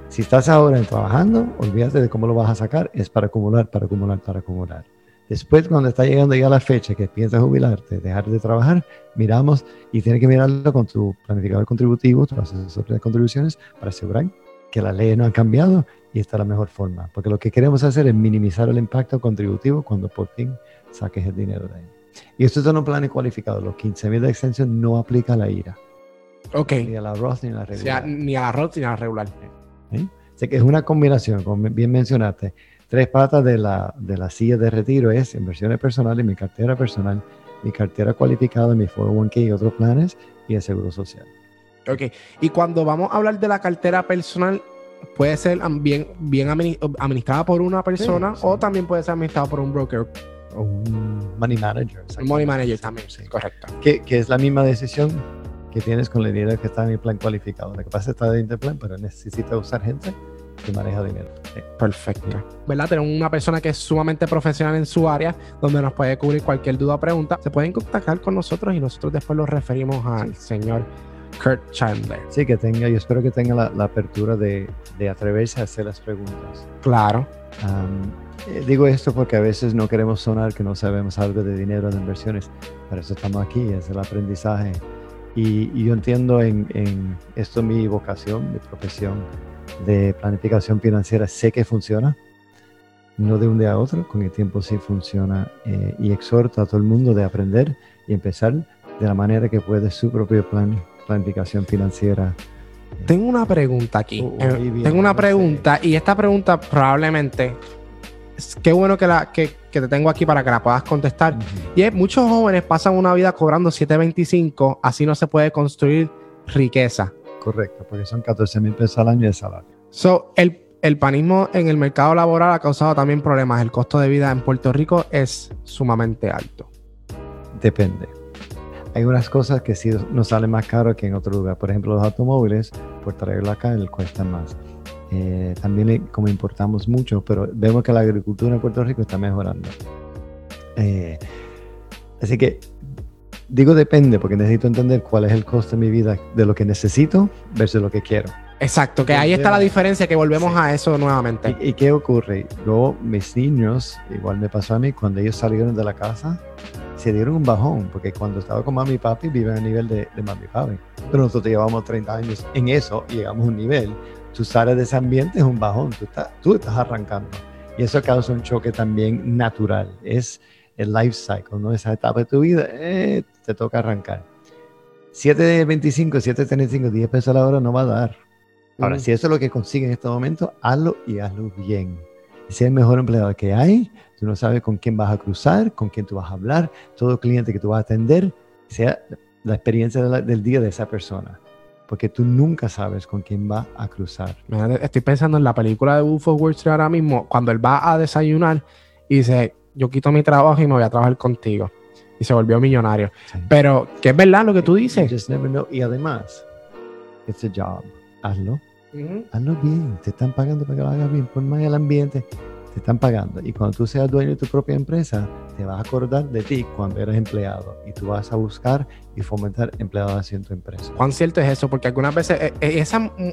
Si estás ahora trabajando, olvídate de cómo lo vas a sacar, es para acumular, para acumular, para acumular. Después, cuando está llegando ya la fecha que piensas jubilarte, dejar de trabajar, miramos y tienes que mirarlo con tu planificador contributivo, tu asesor de contribuciones, para asegurar que las leyes no han cambiado y está la mejor forma. Porque lo que queremos hacer es minimizar el impacto contributivo cuando por fin saques el dinero de ahí. Y esto es un plan cualificado. Los 15.000 de extensión no aplica a la IRA. Ok. Ni a la arroz ni a la regular. ni a la arroz ni a la regular. Que es una combinación, como bien mencionaste tres patas de la, de la silla de retiro es inversiones personales, mi cartera personal, mi cartera cualificada, mi 401k y otros planes y el seguro social. Ok, y cuando vamos a hablar de la cartera personal, puede ser bien, bien administrada por una persona o también puede ser administrada por un broker. O un money manager. Un money manager también, sí, correcto. Que, que, es la misma decisión que tienes con el dinero que está en mi plan cualificado. Lo que pasa es que está dentro del plan, pero necesita usar gente que maneja dinero. Perfecto. ¿Verdad? Tenemos una persona que es sumamente profesional en su área, donde nos puede cubrir cualquier duda o pregunta. Se pueden contactar con nosotros y nosotros después los referimos al señor Kurt Chandler. Sí, que tenga, yo espero que tenga la, apertura de, de, atreverse a hacer las preguntas. Claro. Eh, digo esto porque a veces no queremos sonar que no sabemos algo de dinero, de inversiones. Para eso estamos aquí, es el aprendizaje. Y, y yo entiendo en, en esto mi vocación, mi profesión de planificación financiera sé que funciona, no de un día a otro, con el tiempo sí funciona eh, y exhorto a todo el mundo de aprender y empezar de la manera que puede su propio plan, planificación financiera. Tengo una pregunta aquí. Tengo una pregunta y esta pregunta probablemente, qué bueno que, la, que, que, te tengo aquí para que la puedas contestar. Y es, muchos jóvenes pasan una vida cobrando 725, así no se puede construir riqueza correcto, porque son 14 mil pesos al año de salario. So, el, el panismo en el mercado laboral ha causado también problemas. El costo de vida en Puerto Rico es sumamente alto. Depende. Hay unas cosas que sí nos salen más caro que en otro lugar. Por ejemplo, los automóviles, por traerlo acá, les cuestan más. Eh, también como importamos mucho, pero vemos que la agricultura en Puerto Rico está mejorando. Eh, así que Digo depende porque necesito entender cuál es el costo de mi vida de lo que necesito versus lo que quiero. Exacto, que ahí está la diferencia, que volvemos a eso nuevamente. ¿Y, qué ocurre? Luego, mis niños, igual me pasó a mí, cuando ellos salieron de la casa, se dieron un bajón, porque cuando estaba con mami y papi, viven a nivel de, mami y papi. Pero nosotros llevamos 30 años en eso y llegamos a un nivel. Tú sales de ese ambiente, es un bajón, tú estás, tú estás arrancando. Y eso causa un choque también natural. Es el life cycle, ¿no? Esa etapa de tu vida, eh, te toca arrancar. 7 de 25, 7 de 35, 10 pesos a la hora no va a dar. Ahora, si eso es lo que consigue en este momento, hazlo y hazlo bien. Si el mejor empleado que hay, tú no sabes con quién vas a cruzar, con quién tú vas a hablar, todo cliente que tú vas a atender, sea la experiencia del día de esa persona. Porque tú nunca sabes con quién va a cruzar. Estoy pensando en la película de Wolf of Wall Street ahora mismo, cuando él va a desayunar y dice, yo quito mi trabajo y me voy a trabajar contigo. Y se volvió millonario. Pero que es verdad lo que tú dices. Y además, it's a job. Hazlo. Hazlo bien. Te están pagando para que lo hagas bien. Pon más el ambiente te están pagando. Y cuando tú seas dueño de tu propia empresa, te vas a acordar de ti cuando eras empleado y tú vas a buscar y fomentar empleados en tu empresa. ¿Cuán cierto es eso? Porque algunas veces, eh, eh, esa, mm,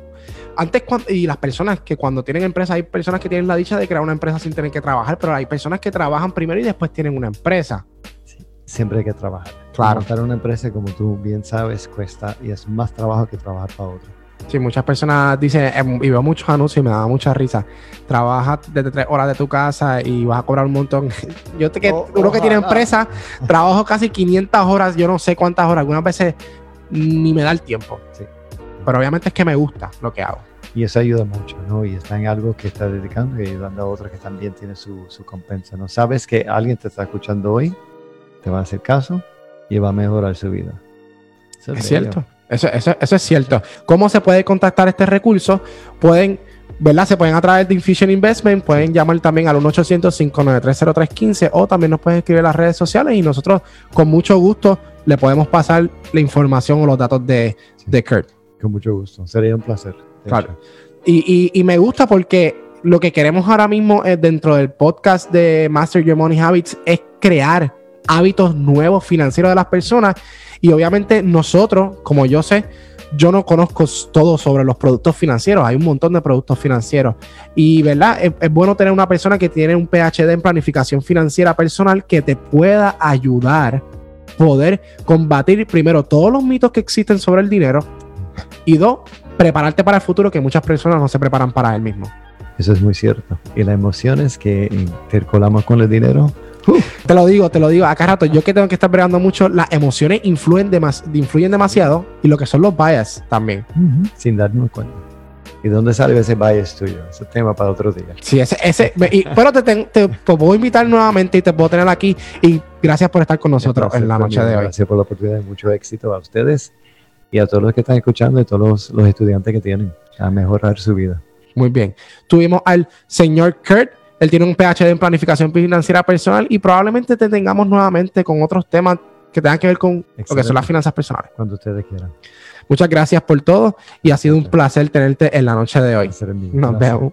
antes y las personas que cuando tienen empresa, hay personas que tienen la dicha de crear una empresa sin tener que trabajar, pero hay personas que trabajan primero y después tienen una empresa. Sí, siempre hay que trabajar. Claro. Montar una empresa, como tú bien sabes, cuesta y es más trabajo que trabajar para otro. Sí, muchas personas dicen, em, y veo muchos anuncios y me da mucha risa. Trabajas desde tres horas de tu casa y vas a cobrar un montón. [LAUGHS] Yo te, que uno que tiene empresa, trabajo casi 500 horas, yo no sé cuántas horas, algunas veces ni me da el tiempo. Sí. Pero obviamente es que me gusta lo que hago. Y eso ayuda mucho, ¿no? Y está en algo que está dedicando y ayudando a otros que también tiene su, su compensa, ¿no? Sabes que alguien te está escuchando hoy, te va a hacer caso y va a mejorar su vida. es cierto. Eso, es cierto. ¿Cómo se puede contactar este recurso? Pueden, ¿verdad? Se pueden a través de Infusion Investment, pueden llamar también al 1-800-593-0315 o también nos pueden escribir en las redes sociales y nosotros con mucho gusto le podemos pasar la información o los datos de, de Kurt. Con mucho gusto. Sería un placer. Claro. Y, y, me gusta porque lo que queremos ahora mismo es dentro del podcast de Master Your Money Habits es crear hábitos nuevos financieros de las personas y obviamente nosotros, como yo sé, yo no conozco todo sobre los productos financieros. Hay un montón de productos financieros. Y, ¿verdad? Es, bueno tener una persona que tiene un PhD en planificación financiera personal que te pueda ayudar poder combatir primero todos los mitos que existen sobre el dinero y dos, prepararte para el futuro que muchas personas no se preparan para él mismo. Eso es muy cierto. Y las emociones que intercolamos con el dinero. Uh, te lo digo, te lo digo. Acá rato, yo que tengo que estar bregando mucho, las emociones influyen, demas, influyen demasiado y lo que son los bias también. Uh -huh. Sin darnos cuenta. ¿Y dónde sale ese bias tuyo? Ese tema para otro día. Sí, ese, ese y, pero te, te, te, puedo invitar nuevamente y te puedo tener aquí. Y gracias por estar con nosotros en la noche de hoy. Gracias por la oportunidad. Mucho éxito a ustedes y a todos los que están escuchando y todos los, los estudiantes que tienen a mejorar su vida. Muy bien. Tuvimos al señor Kurt. Él tiene un PhD en planificación financiera personal y probablemente te tengamos nuevamente con otros temas que tengan que ver con Excelente. lo que son las finanzas personales. Cuando ustedes quieran. Muchas gracias por todo y ha sido un placer tenerte en la noche de hoy. Nos vemos.